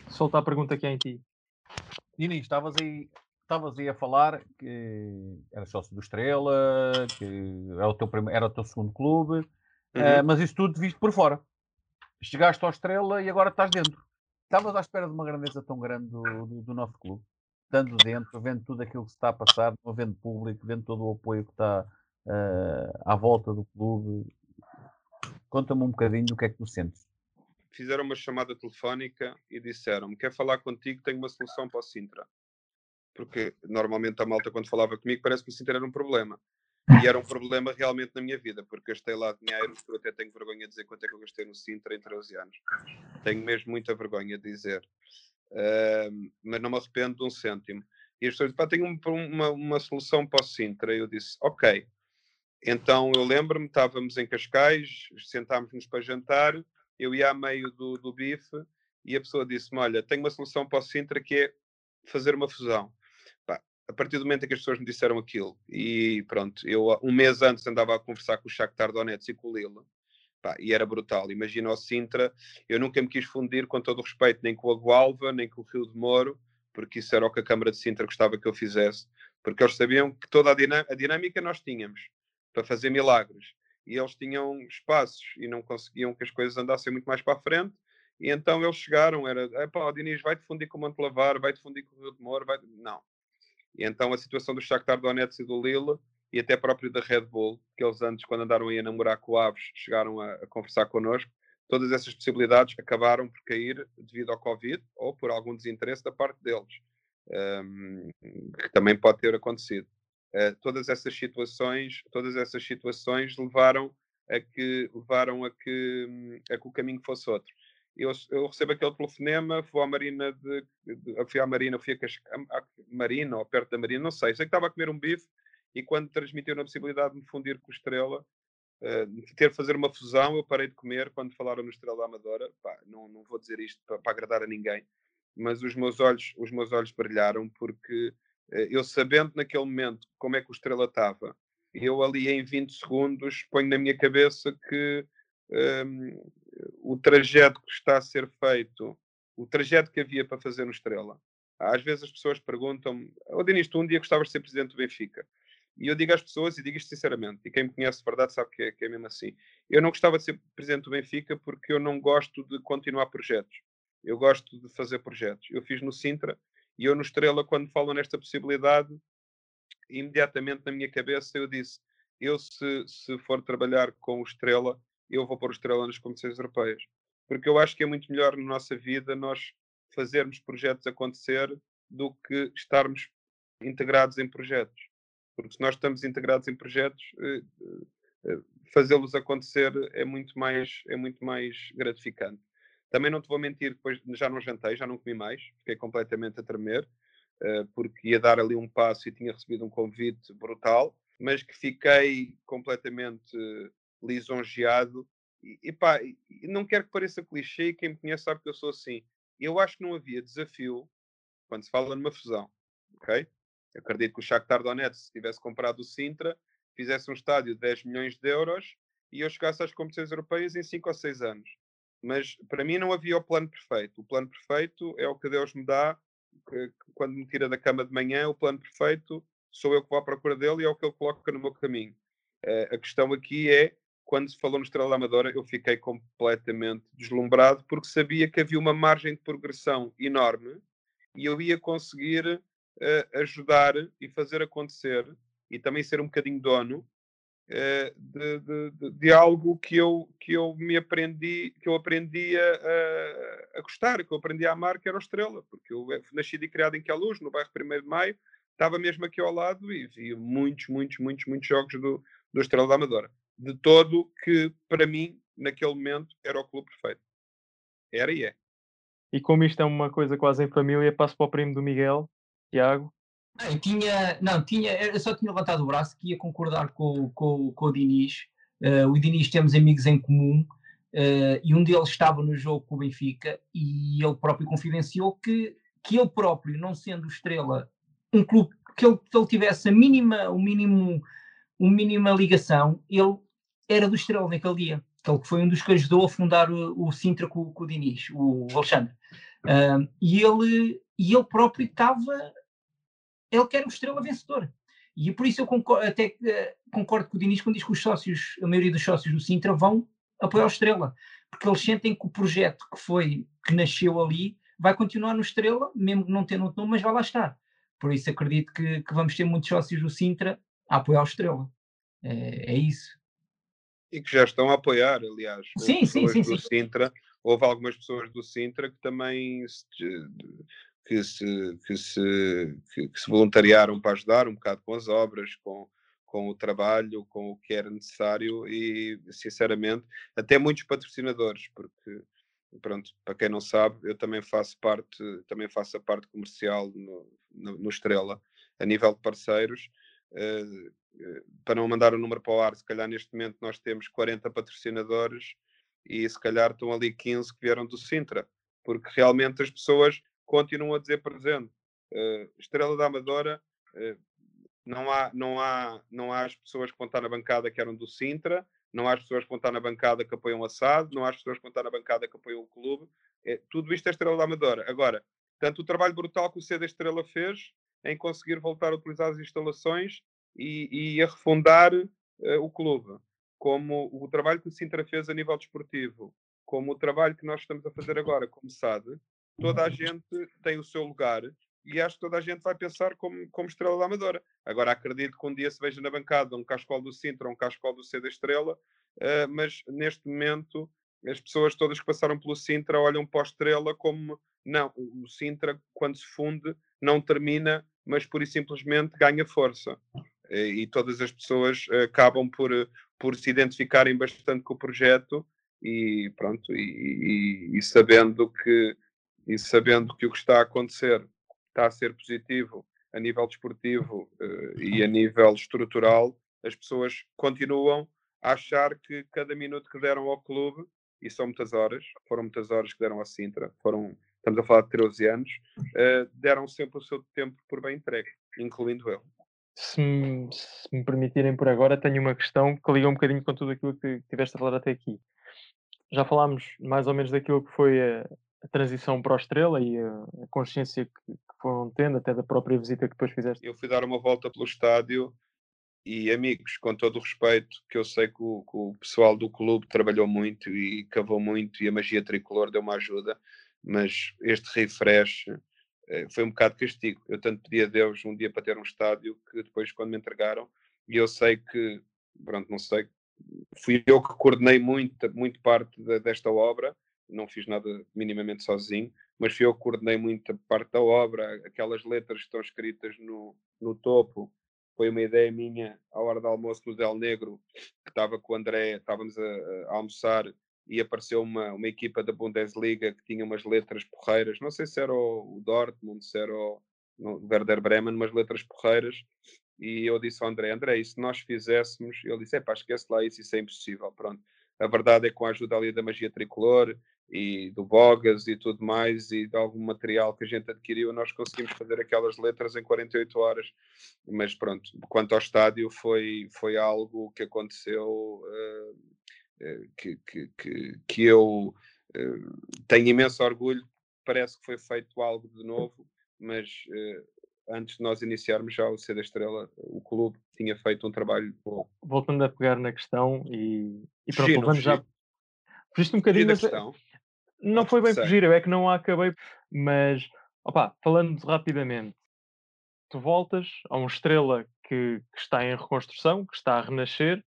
Solta a pergunta que é em ti. Nini, estavas aí, estavas aí a falar que era sócio do Estrela, que era o teu, primeiro, era o teu segundo clube, uhum. uh, mas isso tudo visto por fora. Chegaste ao Estrela e agora estás dentro. Estavas à espera de uma grandeza tão grande do, do, do nosso clube, estando dentro, vendo tudo aquilo que se está a passar, vendo público, vendo todo o apoio que está uh, à volta do clube. Conta-me um bocadinho do que é que tu sentes. Fizeram uma chamada telefónica e disseram-me: Quer falar contigo? Tenho uma solução para o Sintra. Porque normalmente a malta, quando falava comigo, parece que o Sintra era um problema. E era um problema realmente na minha vida, porque gastei lá dinheiro, eu até tenho vergonha de dizer quanto é que eu gastei no Sintra em 13 anos. Tenho mesmo muita vergonha de dizer. Uh, mas não me arrependo de um cêntimo. E as pessoas dizem, pá, tenho uma, uma solução para o Sintra. Eu disse, ok, então eu lembro-me, estávamos em Cascais, sentámos-nos para jantar, eu ia a meio do, do bife e a pessoa disse-me: Olha, tenho uma solução para o Sintra que é fazer uma fusão. Pá, a partir do momento em que as pessoas me disseram aquilo, e pronto, eu um mês antes andava a conversar com o Shakhtar Donetsk e com o Lille, pá, e era brutal. Imagina o Sintra, eu nunca me quis fundir, com todo o respeito, nem com a Gualva, nem com o Rio de Moro, porque isso era o que a Câmara de Sintra gostava que eu fizesse, porque eles sabiam que toda a, a dinâmica nós tínhamos para fazer milagres. E eles tinham espaços e não conseguiam que as coisas andassem muito mais para a frente. E então eles chegaram, era, pá, o Diniz vai-te fundir com o Monte Lavar, vai-te fundir com o Rio de Moro, vai não. E então a situação do Shakhtar Donetsk e do Lille, e até próprio da Red Bull, que eles antes, quando andaram aí a namorar com o Aves, chegaram a, a conversar connosco, todas essas possibilidades acabaram por cair devido ao Covid ou por algum desinteresse da parte deles, um, que também pode ter acontecido. Uh, todas essas situações, todas essas situações levaram a que levaram a que, a que o caminho fosse outro. Eu, eu recebo aquele telefonema, fui à Marina de, de fui à Marina, fui a, a Marina ou perto da Marina, não sei, sei que estava a comer um bife e quando transmitiu a possibilidade de me fundir com Estrela, uh, de ter fazer uma fusão, eu parei de comer quando falaram no Estrela Amadora. Pá, não, não vou dizer isto para, para agradar a ninguém, mas os meus olhos, os meus olhos brilharam porque eh, eu sabendo naquele momento como é que o Estrela estava, eu ali em 20 segundos ponho na minha cabeça que um, o trajeto que está a ser feito, o trajeto que havia para fazer no Estrela. Às vezes as pessoas perguntam-me, oh, Denis, tu um dia gostavas de ser presidente do Benfica. E eu digo às pessoas, e digo isto sinceramente, e quem me conhece de verdade sabe que é, que é mesmo assim. Eu não gostava de ser presidente do Benfica porque eu não gosto de continuar projetos. Eu gosto de fazer projetos. Eu fiz no Sintra e eu no Estrela, quando falam nesta possibilidade, imediatamente na minha cabeça eu disse: eu se, se for trabalhar com o Estrela, eu vou pôr o Estrela nas competições europeias. Porque eu acho que é muito melhor na nossa vida nós fazermos projetos acontecer do que estarmos integrados em projetos. Porque se nós estamos integrados em projetos, eh, eh, fazê-los acontecer é muito mais é muito mais gratificante. Também não te vou mentir, depois já não jantei, já não comi mais, fiquei completamente a tremer, uh, porque ia dar ali um passo e tinha recebido um convite brutal, mas que fiquei completamente lisonjeado. E, e pá, não quero que pareça clichê, quem me conhece sabe que eu sou assim. Eu acho que não havia desafio quando se fala numa fusão, ok? Acredito que o Shakhtar Donetsk, se tivesse comprado o Sintra, fizesse um estádio de 10 milhões de euros e eu chegasse às competições europeias em 5 ou 6 anos. Mas para mim não havia o plano perfeito. O plano perfeito é o que Deus me dá que, quando me tira da cama de manhã. O plano perfeito sou eu que vou à procura dele e é o que ele coloca no meu caminho. Uh, a questão aqui é quando se falou no Estrela Amadora, eu fiquei completamente deslumbrado porque sabia que havia uma margem de progressão enorme e eu ia conseguir uh, ajudar e fazer acontecer e também ser um bocadinho dono de, de, de, de, algo que eu, que eu me aprendi, que eu aprendi a, a, gostar, que eu aprendi a amar, que era o Estrela, porque eu nasci e criado em Queluz, no bairro 1 de Maio, estava mesmo aqui ao lado e via muitos, muitos, muitos, muitos jogos do, do Estrela da Amadora. De todo que, para mim, naquele momento, era o clube perfeito. Era e é. E como isto é uma coisa quase em família, passo para o primo do Miguel, Tiago. Não, tinha, não, tinha, eu só tinha levantado o braço que ia concordar com, com, com o Diniz. Uh, o Diniz temos amigos em comum uh, e um deles estava no jogo com o Benfica e ele próprio confidenciou que, que ele próprio, não sendo estrela, um clube que ele, que ele tivesse a mínima, o mínimo, uma mínima ligação, ele era do Estrela naquele dia. Ele foi um dos que ajudou a fundar o, o Sintra com, com o Diniz, o Alexandre. Uh, e, ele, e ele próprio estava. Ele quer um estrela vencedor. E por isso eu concordo, até uh, concordo com o Diniz quando diz que os sócios, a maioria dos sócios do Sintra, vão apoiar o Estrela. Porque eles sentem que o projeto que foi, que nasceu ali, vai continuar no Estrela, mesmo não tendo outro nome, mas vai lá estar. Por isso acredito que, que vamos ter muitos sócios do Sintra a apoiar o Estrela. É, é isso. E que já estão a apoiar, aliás. Sim, sim, sim. Do sim. Sintra houve algumas pessoas do Sintra que também se, que se, que se, que, que se voluntariaram para ajudar um bocado com as obras, com, com o trabalho, com o que era necessário e, sinceramente, até muitos patrocinadores, porque, pronto, para quem não sabe, eu também faço parte, também faço a parte comercial no, no, no Estrela, a nível de parceiros. Uh, para não mandar o número para o ar, se calhar neste momento nós temos 40 patrocinadores e se calhar estão ali 15 que vieram do Sintra, porque realmente as pessoas continuam a dizer presente. Uh, Estrela da Amadora, uh, não, há, não, há, não há as pessoas que vão estar na bancada que eram do Sintra, não há as pessoas que vão estar na bancada que apoiam o Assado, não há as pessoas que vão estar na bancada que apoiam o clube. É, tudo isto é Estrela da Amadora. Agora, tanto o trabalho brutal que o C da Estrela fez em conseguir voltar a utilizar as instalações e, e a refundar uh, o clube como o trabalho que o Sintra fez a nível desportivo, como o trabalho que nós estamos a fazer agora como SAD, toda a gente tem o seu lugar e acho que toda a gente vai pensar como, como estrela da Amadora. Agora acredito que um dia se veja na bancada um cascol do Sintra, um cascol do C da Estrela, uh, mas neste momento as pessoas todas que passaram pelo Sintra olham para a Estrela como não, o Sintra quando se funde não termina, mas pura e simplesmente ganha força. E todas as pessoas acabam por, por se identificarem bastante com o projeto e pronto, e, e, e, sabendo que e sabendo que o que está a acontecer está a ser positivo a nível desportivo uh, e a nível estrutural, as pessoas continuam a achar que cada minuto que deram ao clube, e são muitas horas, foram muitas horas que deram à Sintra, foram, estamos a falar de 13 anos, uh, deram sempre o seu tempo por bem entregue, incluindo eu se me, se me permitirem por agora, tenho uma questão que liga um bocadinho com tudo aquilo que tiveste a falar até aqui. Já falámos mais ou menos daquilo que foi a, a transição para o Estrela e a, a consciência que, que, foram tendo, até da própria visita que depois fizeste. Eu fui dar uma volta pelo estádio e, amigos, com todo o respeito, que eu sei que o, que o pessoal do clube trabalhou muito e cavou muito e a magia tricolor deu uma ajuda, mas este refresh eh, foi um bocado castigo. Eu tanto pedi a Deus um dia para ter um estádio que depois, quando me entregaram, e eu sei que, pronto, não sei, fui eu que coordenei muito, muito parte de, desta obra, não fiz nada minimamente sozinho, mas eu coordenei muita parte da obra, aquelas letras que estão escritas no, no topo, foi uma ideia minha à hora do almoço no Del Negro, que estava com o André, estávamos a, a almoçar e apareceu uma, uma equipa da Bundesliga que tinha umas letras porreiras, não sei se era o, Dortmund, se era o, o Werder Bremen, umas letras porreiras, e eu disse ao André, André, e se nós fizéssemos, ele disse, é pá, esquece lá isso, isso é impossível, pronto. A verdade é que com a ajuda ali da magia tricolor e do Bogas e tudo mais e de algum material que a gente adquiriu, nós conseguimos fazer aquelas letras em 48 horas. Mas pronto, quanto ao estádio, foi, foi algo que aconteceu uh, que, que, que, que eu eh, tenho imenso orgulho. Parece que foi feito algo de novo, mas eh, antes de nós iniciarmos já o C da Estrela, o clube tinha feito um trabalho bom. Voltando a pegar na questão e, e pronto, levando já. Fugiste um bocadinho, mas não foi bem fugir, eu é que não a acabei, mas opa, falando rapidamente, tu voltas a uma estrela que, que, está em reconstrução, que está a renascer,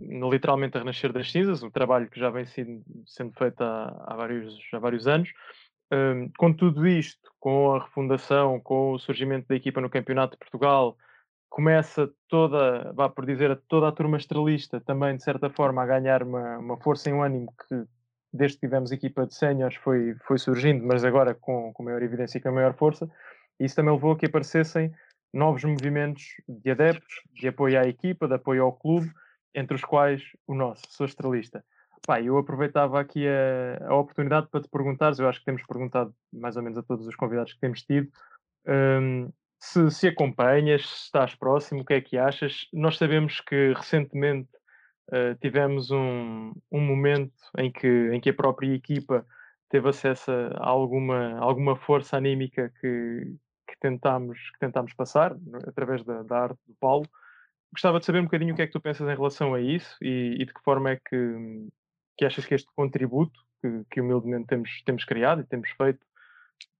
literalmente a renascer das cinzas, um trabalho que já vem sendo, sendo feito há, há, vários, há vários anos. Um, com tudo isto, com a refundação, com o surgimento da equipa no Campeonato de Portugal, começa toda, vá por dizer, toda a turma estrelista também, de certa forma, a ganhar uma, uma força e um ânimo que, desde que tivemos equipa de séniores, foi, foi surgindo, mas agora com, com maior evidência e com maior força. E isso também levou a que aparecessem novos movimentos de adeptos, de apoio à equipa, de apoio ao clube, entre os quais o nosso, sou estrelista. Pá, eu aproveitava aqui a, a, oportunidade para te perguntares, eu acho que temos perguntado mais ou menos a todos os convidados que temos tido, um, se, se acompanhas, se estás próximo, o que é que achas? Nós sabemos que recentemente uh, tivemos um, um momento em que, em que a própria equipa teve acesso a alguma, alguma força anímica que, que, tentámos, que tentámos passar através da, da arte do Paulo. Gostava de saber um bocadinho o que é que tu pensas em relação a isso e, e de que forma é que, que achas que este contributo que, que humildemente temos, temos criado e temos feito,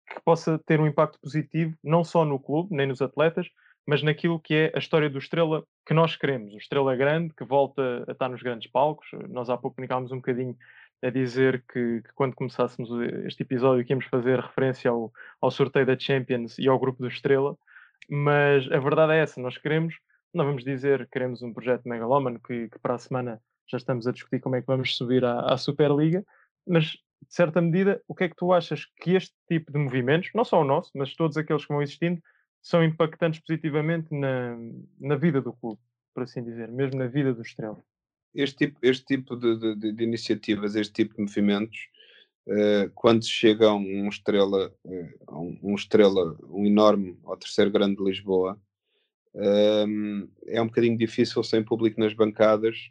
que possa ter um impacto positivo, não só no clube, nem nos atletas, mas naquilo que é a história do Estrela que nós queremos. O Estrela grande, que volta a estar nos grandes palcos. Nós há pouco comunicámos um bocadinho a dizer que, que, quando começássemos este episódio que íamos fazer referência ao, ao sorteio da Champions e ao grupo do Estrela, mas a verdade é essa, nós queremos, não vamos dizer que queremos um projeto megalómano que, que para a semana já estamos a discutir como é que vamos subir à, à Superliga, mas de certa medida, o que é que tu achas que este tipo de movimentos, não só o nosso, mas todos aqueles que vão existindo, são impactantes positivamente na, na vida do clube, por assim dizer, mesmo na vida do Estrela? Este tipo, este tipo de, de, de iniciativas, este tipo de movimentos, uh, quando chega um estrela, uh, um, um, estrela, um enorme ao terceiro grande de Lisboa, uh, é um bocadinho difícil sem público nas bancadas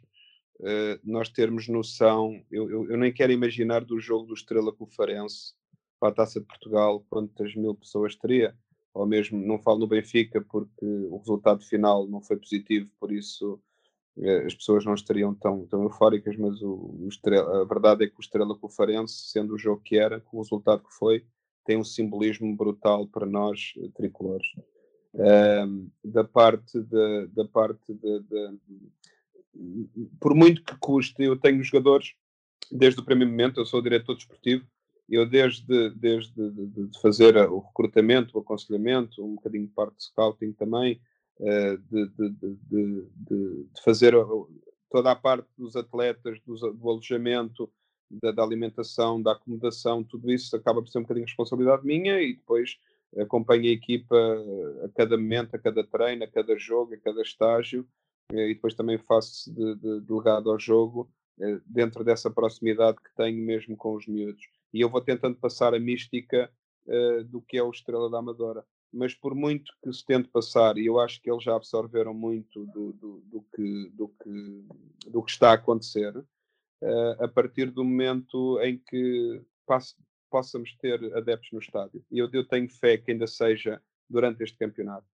uh, nós termos noção, eu, eu, eu, nem quero imaginar do jogo do Estrela com o Farense para a Taça de Portugal quantas mil pessoas teria, ou mesmo, não falo no Benfica porque o resultado final não foi positivo, por isso uh, as pessoas não estariam tão, tão eufóricas, mas o, o Estrela, a verdade é que o Estrela com o Farense, sendo o jogo que era, com o resultado que foi, tem um simbolismo brutal para nós uh, tricolores. Uh, da parte de, da parte de, de, por muito que custe, eu tenho jogadores desde o primeiro momento, eu sou diretor desportivo, eu desde, desde de, fazer o recrutamento, o aconselhamento, um bocadinho de parte de scouting também, eh, de, de, de fazer toda a parte dos atletas, do, do alojamento, da, da, alimentação, da acomodação, tudo isso acaba por ser um bocadinho responsabilidade minha e depois acompanho a equipa a cada momento, a cada treino, a cada jogo, a cada estágio eh, e depois também faço de, de delegado ao jogo eh, dentro dessa proximidade que tenho mesmo com os miúdos. E eu vou tentando passar a mística uh, do que é o Estrela da Amadora. Mas por muito que se tente passar, e eu acho que eles já absorveram muito do, do, do, que, do, que, do que está a acontecer, uh, a partir do momento em que passe, possamos ter adeptos no estádio. E eu, eu tenho fé que ainda seja durante este campeonato.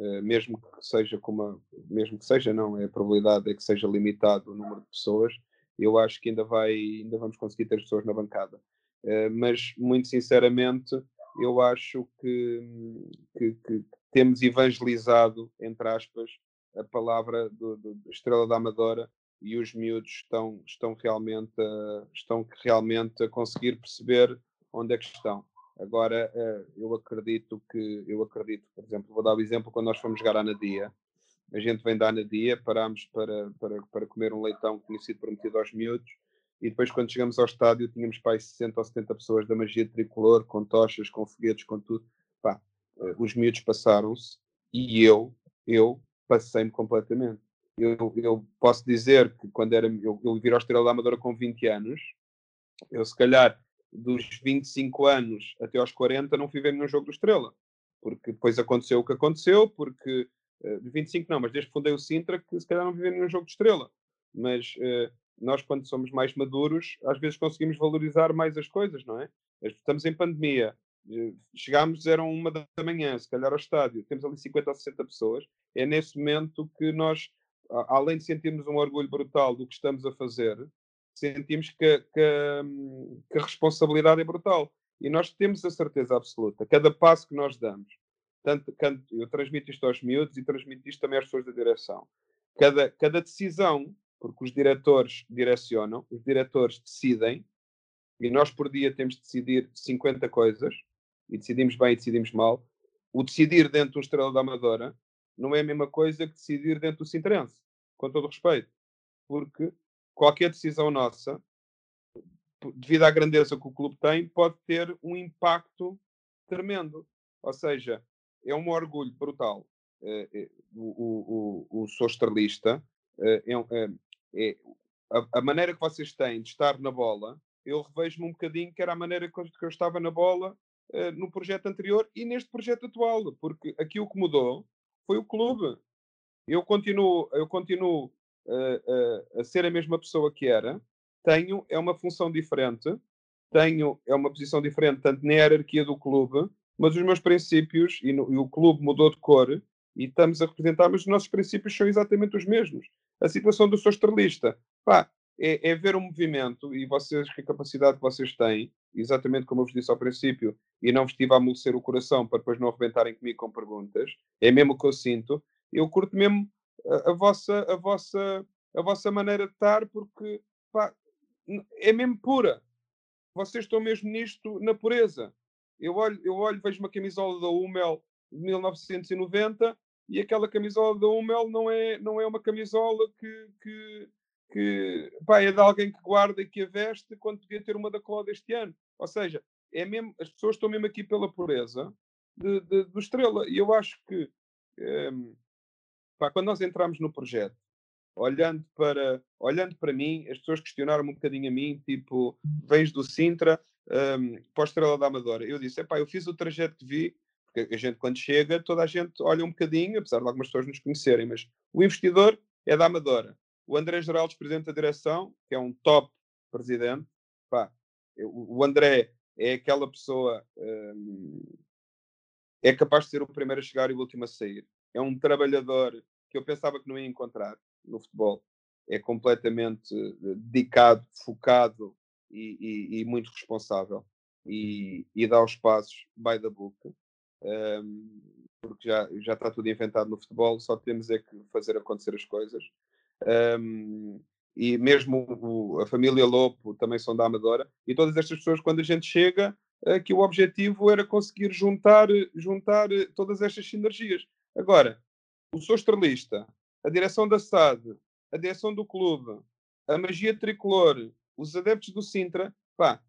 Eh, mesmo que seja como mesmo que seja não é a probabilidade é que seja limitado o número de pessoas eu acho que ainda vai ainda vamos conseguir ter pessoas na bancada uh, mas muito sinceramente eu acho que, que, que, temos evangelizado entre aspas a palavra do, do, Estrela da Amadora e os miúdos estão estão realmente a, estão realmente a conseguir perceber onde é que estão Agora, eh, eu acredito que, eu acredito, por exemplo, vou dar o exemplo quando nós fomos jogar à Nadia. A gente vem da Anadia, parámos para, para, para comer um leitão sido prometido aos miúdos, e depois, quando chegamos ao estádio, tínhamos para aí 60 ou 70 pessoas da magia tricolor, com tochas, com foguetes, com tudo. Pá, eh, os miúdos passaram-se e eu, eu passei-me completamente. Eu, eu posso dizer que quando era, eu, eu vir ao Estrela da Amadora com 20 anos, eu se calhar dos 25 anos até aos 40 não fui ver nenhum jogo do Estrela, porque depois aconteceu o que aconteceu, porque uh, de 25 não, mas desde que fundei o Sintra que se calhar não vi ver nenhum jogo de Estrela. Mas uh, nós quando somos mais maduros, às vezes conseguimos valorizar mais as coisas, não é? Estamos em pandemia, eh, chegámos, eram uma da manhã, se calhar ao estádio, temos ali 50 ou 60 pessoas. É nesse momento que nós, além de sentirmos um orgulho brutal do que estamos a fazer, sentimos que, que, hum, que a responsabilidade é brutal. E nós temos a certeza absoluta, cada passo que nós damos, tanto, eu transmito isto aos miúdos e transmito isto também às pessoas da direção. Cada, cada decisão, porque os diretores direcionam, os diretores decidem, e nós por dia temos de decidir 50 coisas, e decidimos bem e decidimos mal. O decidir dentro de um Estrela da Amadora não é a mesma coisa que decidir dentro do Sintrense, com todo o respeito. Porque qualquer decisão nossa, devido à grandeza que o clube tem, pode ter um impacto tremendo. Ou seja, é um orgulho brutal. Eh, eh, o, o, o, sou estrelista, eh, é, é, a, a, maneira que vocês têm de estar na bola, eu revejo-me um bocadinho que era a maneira que eu estava na bola no projeto anterior e neste projeto atual, porque aqui o que mudou foi o clube. Eu continuo, eu continuo uh, uh, a ser a mesma pessoa que era, tenho é uma função diferente, tenho é uma posição diferente, tanto na hierarquia do clube, mas os meus princípios, e, no, e, o clube mudou de cor, e estamos a representar, mas os nossos princípios são exatamente os mesmos. A situação do seu estrelista, pá, é, é, ver um movimento, e vocês, que capacidade que vocês têm, exatamente como eu vos disse ao princípio, e não vos tive a amolecer o coração para depois não arrebentarem comigo com perguntas, é mesmo o que eu sinto, eu curto mesmo a, a vossa, a, vossa, a vossa maneira de estar, porque pá, é mesmo pura. Vocês estão mesmo nisto na pureza. Eu olho, eu olho vejo uma camisola da Hummel de 1990 e aquela camisola da Hummel não é, não é uma camisola que, que, que pá, é de alguém que guarda e que a veste quando podia ter uma da Cláudia este ano. Ou seja, é mesmo, as pessoas estão mesmo aqui pela pureza de, de, do Estrela. E eu acho que um, ehm, pá, quando nós entramos no projeto, olhando para, olhando para mim, as pessoas questionaram um bocadinho a mim, tipo, vens do Sintra um, ehm, para Estrela da Amadora. Eu disse, eu fiz o trajeto que vi, porque a gente quando chega, toda a gente olha um bocadinho, apesar de algumas pessoas nos conhecerem, mas o investidor é da Amadora. O André Geraldes, presidente da direção, que é um top presidente, pá, o André é aquela pessoa, hum, é capaz de ser o primeiro a chegar e o último a sair. É um trabalhador que eu pensava que não ia encontrar no futebol. É completamente eh, dedicado, focado e, e, e muito responsável. E, e, dá os passos by the book. Um, porque já, já está tudo inventado no futebol, só temos é que fazer acontecer as coisas. Um, e mesmo o, a família Lopo também são da Amadora, e todas estas pessoas, quando a gente chega, uh, que o objetivo era conseguir juntar, juntar todas estas sinergias. Agora, o sou estrelista, a direção da SAD, a direção do clube, a magia tricolor, os adeptos do Sintra, pá,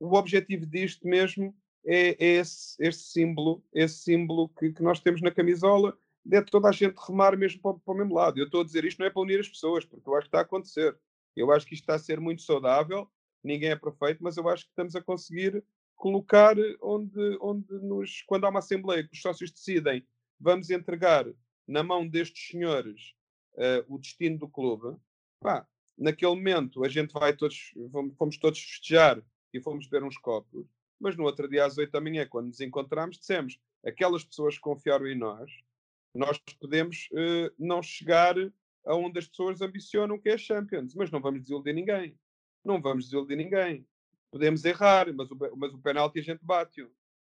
o objetivo disto mesmo é, é esse, esse símbolo, esse símbolo que, que nós temos na camisola de toda a gente remar mesmo para, para, o mesmo lado. Eu estou a dizer isto não é para unir as pessoas, porque eu acho que está a acontecer. Eu acho que isto está a ser muito saudável, ninguém é perfeito, mas eu acho que estamos a conseguir colocar onde, onde nos, quando há uma assembleia que os sócios decidem, vamos entregar na mão destes senhores uh, o destino do clube, pá, naquele momento a gente vai todos, fomos, todos festejar e fomos beber uns copos, mas no outro dia às oito da manhã, quando nos encontramos, dissemos aquelas pessoas que confiaram em nós, nós podemos uh, não chegar aonde as pessoas ambicionam que é Champions, mas não vamos desiludir ninguém. Não vamos desiludir ninguém. Podemos errar, mas o, mas o penalti a gente bate-o.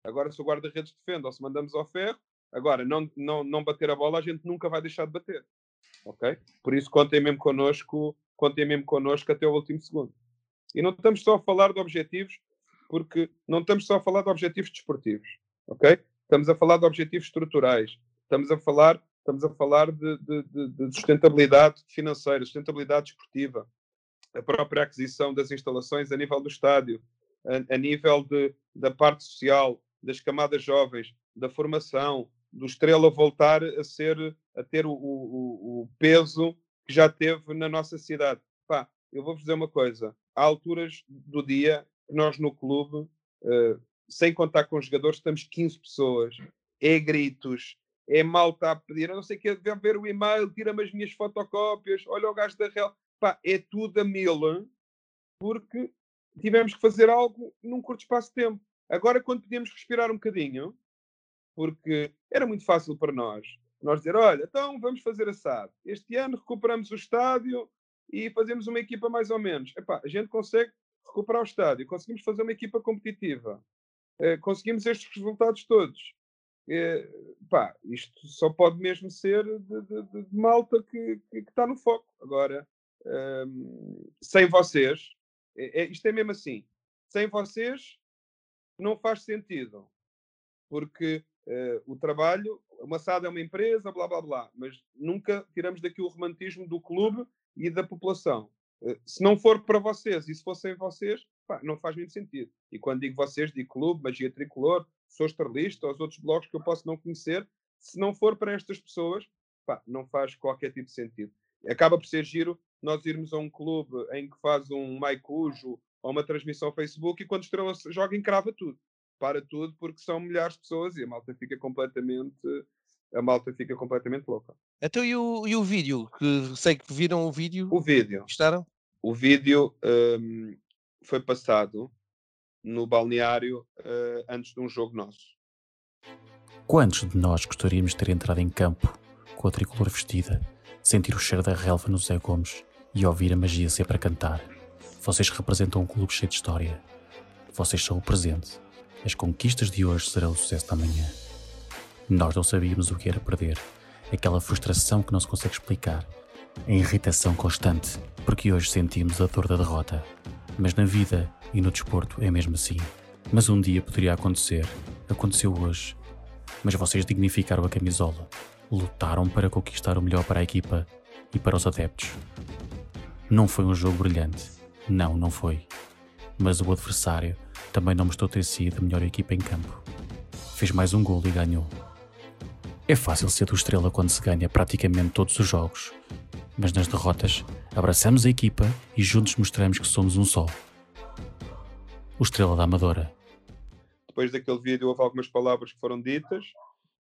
Agora, se o guarda-redes defende ou se mandamos ao ferro, agora, não, não, não bater a bola, a gente nunca vai deixar de bater. Ok? Por isso, contem mesmo connosco, contem mesmo connosco até o último segundo. E não estamos só a falar de objetivos, porque não estamos só a falar de objetivos desportivos. Ok? Estamos a falar de objetivos estruturais estamos a falar, estamos a falar de, de, de sustentabilidade financeira, sustentabilidade esportiva, a própria aquisição das instalações a nível do estádio, a, a nível da parte social, das camadas jovens, da formação, do Estrela voltar a ser, a ter o, o, o peso que já teve na nossa cidade. Pá, eu vou-vos dizer uma coisa, há alturas do dia nós no clube, uh, sem contar com os jogadores, estamos 15 pessoas, é gritos, é malta a pedir, eu não sei o que, deve ver o e-mail, tira-me as minhas fotocópias, olha o gajo da Real. Pá, é tudo a mil, porque tivemos que fazer algo num curto espaço de tempo. Agora, quando podíamos respirar um bocadinho, porque era muito fácil para nós, nós dizer, olha, então vamos fazer assado. Este ano recuperamos o estádio e fazemos uma equipa mais ou menos. Epá, a gente consegue recuperar o estádio, conseguimos fazer uma equipa competitiva, eh, conseguimos estes resultados todos. Eh, pá, isto só pode mesmo ser de, de, de malta que, que, que, está no foco. Agora, um, sem vocês, é, é, isto é mesmo assim, sem vocês não faz sentido, porque uh, o trabalho, o Massado é uma empresa, blá blá blá, mas nunca tiramos daqui o romantismo do clube e da população. Uh, se não for para vocês e se fossem vocês, pá, não faz muito sentido. E quando digo vocês, digo clube, magia tricolor, sou esterlista, os outros blogs que eu posso não conhecer, se não for para estas pessoas, pá, não faz qualquer tipo de sentido. Acaba por ser giro nós irmos a um clube em que faz um Maicujo ou uma transmissão ao Facebook e quando Estrela joga encrava tudo. Para tudo porque são milhares de pessoas e a malta fica completamente a malta fica completamente louca. Então e o, e o vídeo? Que sei que viram o vídeo. O vídeo. Gostaram? O vídeo um, foi passado no balneário uh, antes de um jogo nosso. Quantos de nós gostaríamos de ter entrado em campo com a tricolor vestida, sentir o cheiro da relva no Zé Gomes e ouvir a magia ser para cantar? Vocês representam um clube cheio de história. Vocês são o presente. As conquistas de hoje serão o sucesso da manhã. Nós não sabíamos o que era perder, aquela frustração que não se consegue explicar, a irritação constante, porque hoje sentimos a dor da derrota. Mas na vida e no desporto é mesmo assim. Mas um dia poderia acontecer. Aconteceu hoje. Mas vocês dignificaram a camisola. Lutaram para conquistar o melhor para a equipa e para os adeptos. Não foi um jogo brilhante. Não, não foi. Mas o adversário também não mostrou ter sido a melhor equipa em campo. Fez mais um gol e ganhou. É fácil ser do Estrela quando se ganha praticamente todos os jogos, mas nas derrotas abraçamos a equipa e juntos mostramos que somos um só. O Estrela da Amadora. Depois daquele vídeo houve algumas palavras que foram ditas,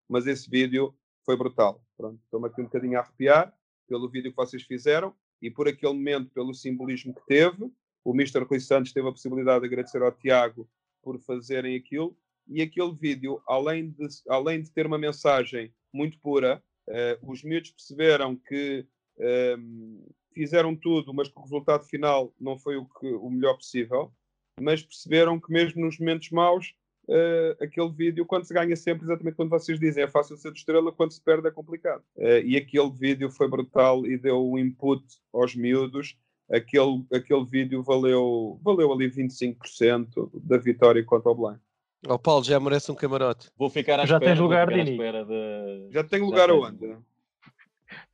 mas esse vídeo foi brutal. Pronto, estou-me aqui um bocadinho a arrepiar pelo vídeo que vocês fizeram e por aquele momento, pelo simbolismo que teve. O Mr. Rui Santos teve a possibilidade de agradecer ao Tiago por fazerem aquilo. E aquele vídeo, além de, além de ter uma mensagem muito pura, uh, os miúdos perceberam que um, fizeram tudo, mas que o resultado final não foi o, que, o melhor possível, mas perceberam que mesmo nos momentos maus, uh, aquele vídeo, quando se ganha sempre, exatamente quando vocês dizem, é fácil ser de estrela, quando se perde é complicado. Uh, e aquele vídeo foi brutal e deu um input aos miúdos. Aquele, aquele vídeo valeu, valeu ali 25% da vitória contra o Blanco. O oh, Paulo já merece um camarote. Vou ficar à Já espera, tens lugar, Dini? de... Já tem lugar tenho. aonde?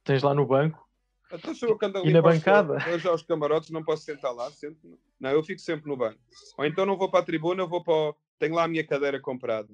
Tens lá no banco. Então, se eu que ando ali E na os- bancada? Eu já os camarotes não posso sentar lá. Sento... Não, eu fico sempre no banco. Ou então não vou para a tribuna, eu vou para o... Tenho lá a minha cadeira comprada.